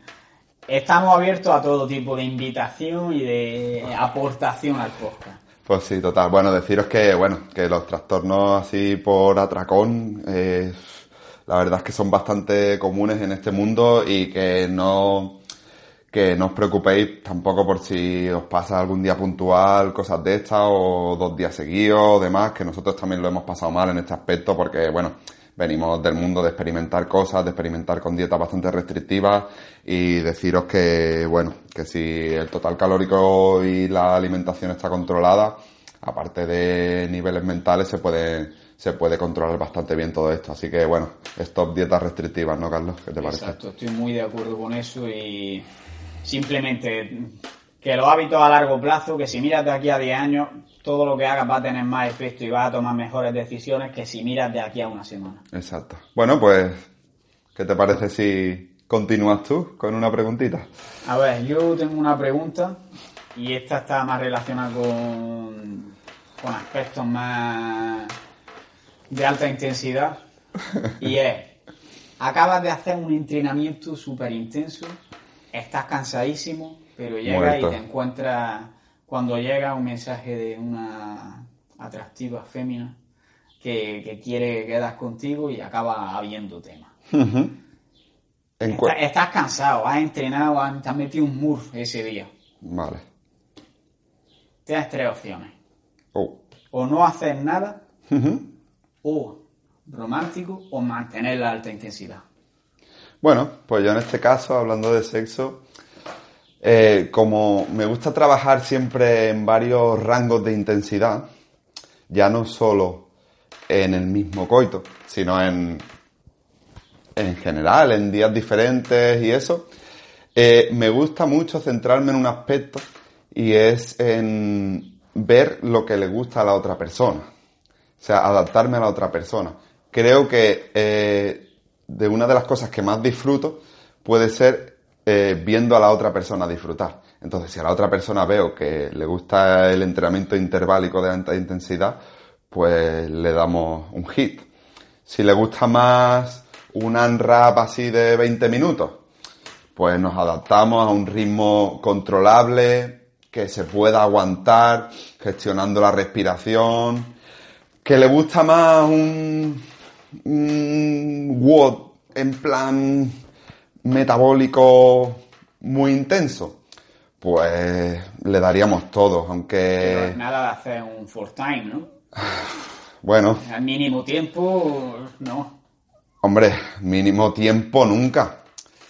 [SPEAKER 1] Estamos abiertos a todo tipo de invitación y de aportación al podcast.
[SPEAKER 2] Pues sí, total. Bueno, deciros que, bueno, que los trastornos así por atracón, eh, la verdad es que son bastante comunes en este mundo y que no, que no os preocupéis tampoco por si os pasa algún día puntual, cosas de estas, o dos días seguidos o demás, que nosotros también lo hemos pasado mal en este aspecto porque, bueno, venimos del mundo de experimentar cosas, de experimentar con dietas bastante restrictivas y deciros que, bueno, que si el total calórico y la alimentación está controlada, aparte de niveles mentales, se puede, se puede controlar bastante bien todo esto. Así que, bueno, stop dietas restrictivas, ¿no, Carlos? ¿Qué te parece?
[SPEAKER 1] Exacto, estoy muy de acuerdo con eso y simplemente que los hábitos a largo plazo, que si miras de aquí a 10 años, todo lo que hagas va a tener más efecto y vas a tomar mejores decisiones que si miras de aquí a una semana.
[SPEAKER 2] Exacto. Bueno, pues, ¿qué te parece si continúas tú con una preguntita?
[SPEAKER 1] A ver, yo tengo una pregunta y esta está más relacionada con, con aspectos más de alta intensidad y es, acabas de hacer un entrenamiento súper intenso, estás cansadísimo, pero llega y te encuentras, cuando llega un mensaje de una atractiva fémina que, que quiere quedar contigo y acaba habiendo tema. Está- estás cansado, has entrenado, has, te has metido un murf ese día.
[SPEAKER 2] Vale.
[SPEAKER 1] Tienes tres opciones.
[SPEAKER 2] Oh.
[SPEAKER 1] O no hacer nada, o romántico, o mantener la alta intensidad.
[SPEAKER 2] Bueno, pues yo en este caso, hablando de sexo, eh, como me gusta trabajar siempre en varios rangos de intensidad, ya no solo en el mismo coito, sino en, en general, en días diferentes y eso, eh, me gusta mucho centrarme en un aspecto y es en ver lo que le gusta a la otra persona. O sea, adaptarme a la otra persona. Creo que eh, de una de las cosas que más disfruto puede ser eh, viendo a la otra persona disfrutar. Entonces, si a la otra persona veo que le gusta el entrenamiento interválico de alta intensidad, pues le damos un hit. Si le gusta más un unwrap así de 20 minutos, pues nos adaptamos a un ritmo controlable, que se pueda aguantar, gestionando la respiración, que le gusta más un, un WOD en plan metabólico muy intenso, pues le daríamos todo,
[SPEAKER 1] Pero
[SPEAKER 2] aunque,
[SPEAKER 1] es nada de hacer un full time, ¿no?
[SPEAKER 2] bueno,
[SPEAKER 1] Al mínimo tiempo, no.
[SPEAKER 2] Hombre, mínimo tiempo nunca.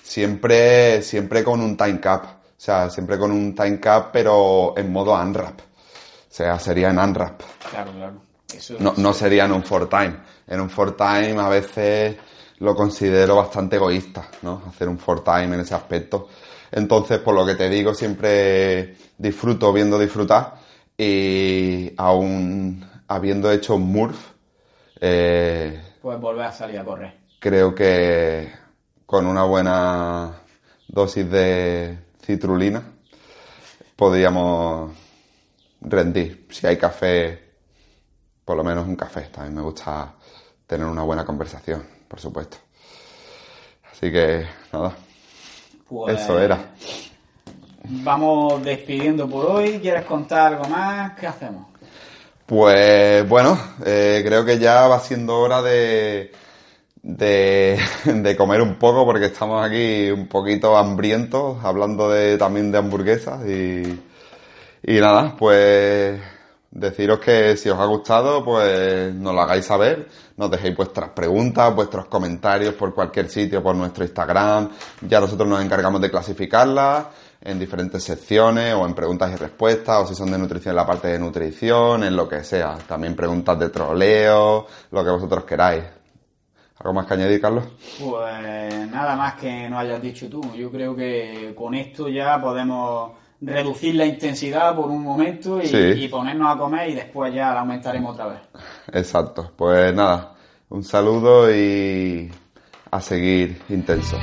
[SPEAKER 2] Siempre, siempre con un time cap. O sea, siempre con un time cap, pero en modo unwrap. O sea, sería en unwrap.
[SPEAKER 1] Claro, claro. Eso
[SPEAKER 2] No, no sería en un for time. En un for time a veces lo considero bastante egoísta, ¿no? Hacer un for time en ese aspecto. Entonces, por lo que te digo, siempre disfruto viendo disfrutar y aún habiendo hecho un Murph, eh,
[SPEAKER 1] Puedes volver a salir a correr.
[SPEAKER 2] creo que con una buena dosis de citrulina podríamos rendir. Si hay café, por lo menos un café. También me gusta tener una buena conversación, por supuesto. Así que, nada,
[SPEAKER 1] Pues,
[SPEAKER 2] eso era.
[SPEAKER 1] Vamos despidiendo por hoy. ¿Quieres contar algo más? ¿Qué hacemos?
[SPEAKER 2] Pues bueno, eh, creo que ya va siendo hora de, de, de comer un poco porque estamos aquí un poquito hambrientos, hablando de, también de hamburguesas y, y nada, pues deciros que si os ha gustado, pues nos lo hagáis saber, nos dejéis vuestras preguntas, vuestros comentarios por cualquier sitio, por nuestro Instagram, ya nosotros nos encargamos de clasificarlas en diferentes secciones o en preguntas y respuestas o si son de nutrición en la parte de nutrición, en lo que sea, también preguntas de troleo, lo que vosotros queráis. ¿Algo más que añadir, Carlos?
[SPEAKER 1] Pues nada más que no hayas dicho tú. Yo creo que con esto ya podemos reducir la intensidad por un momento y,
[SPEAKER 2] Sí.
[SPEAKER 1] y ponernos a comer y después ya la aumentaremos otra vez.
[SPEAKER 2] Exacto. Pues nada, un saludo y a seguir intenso.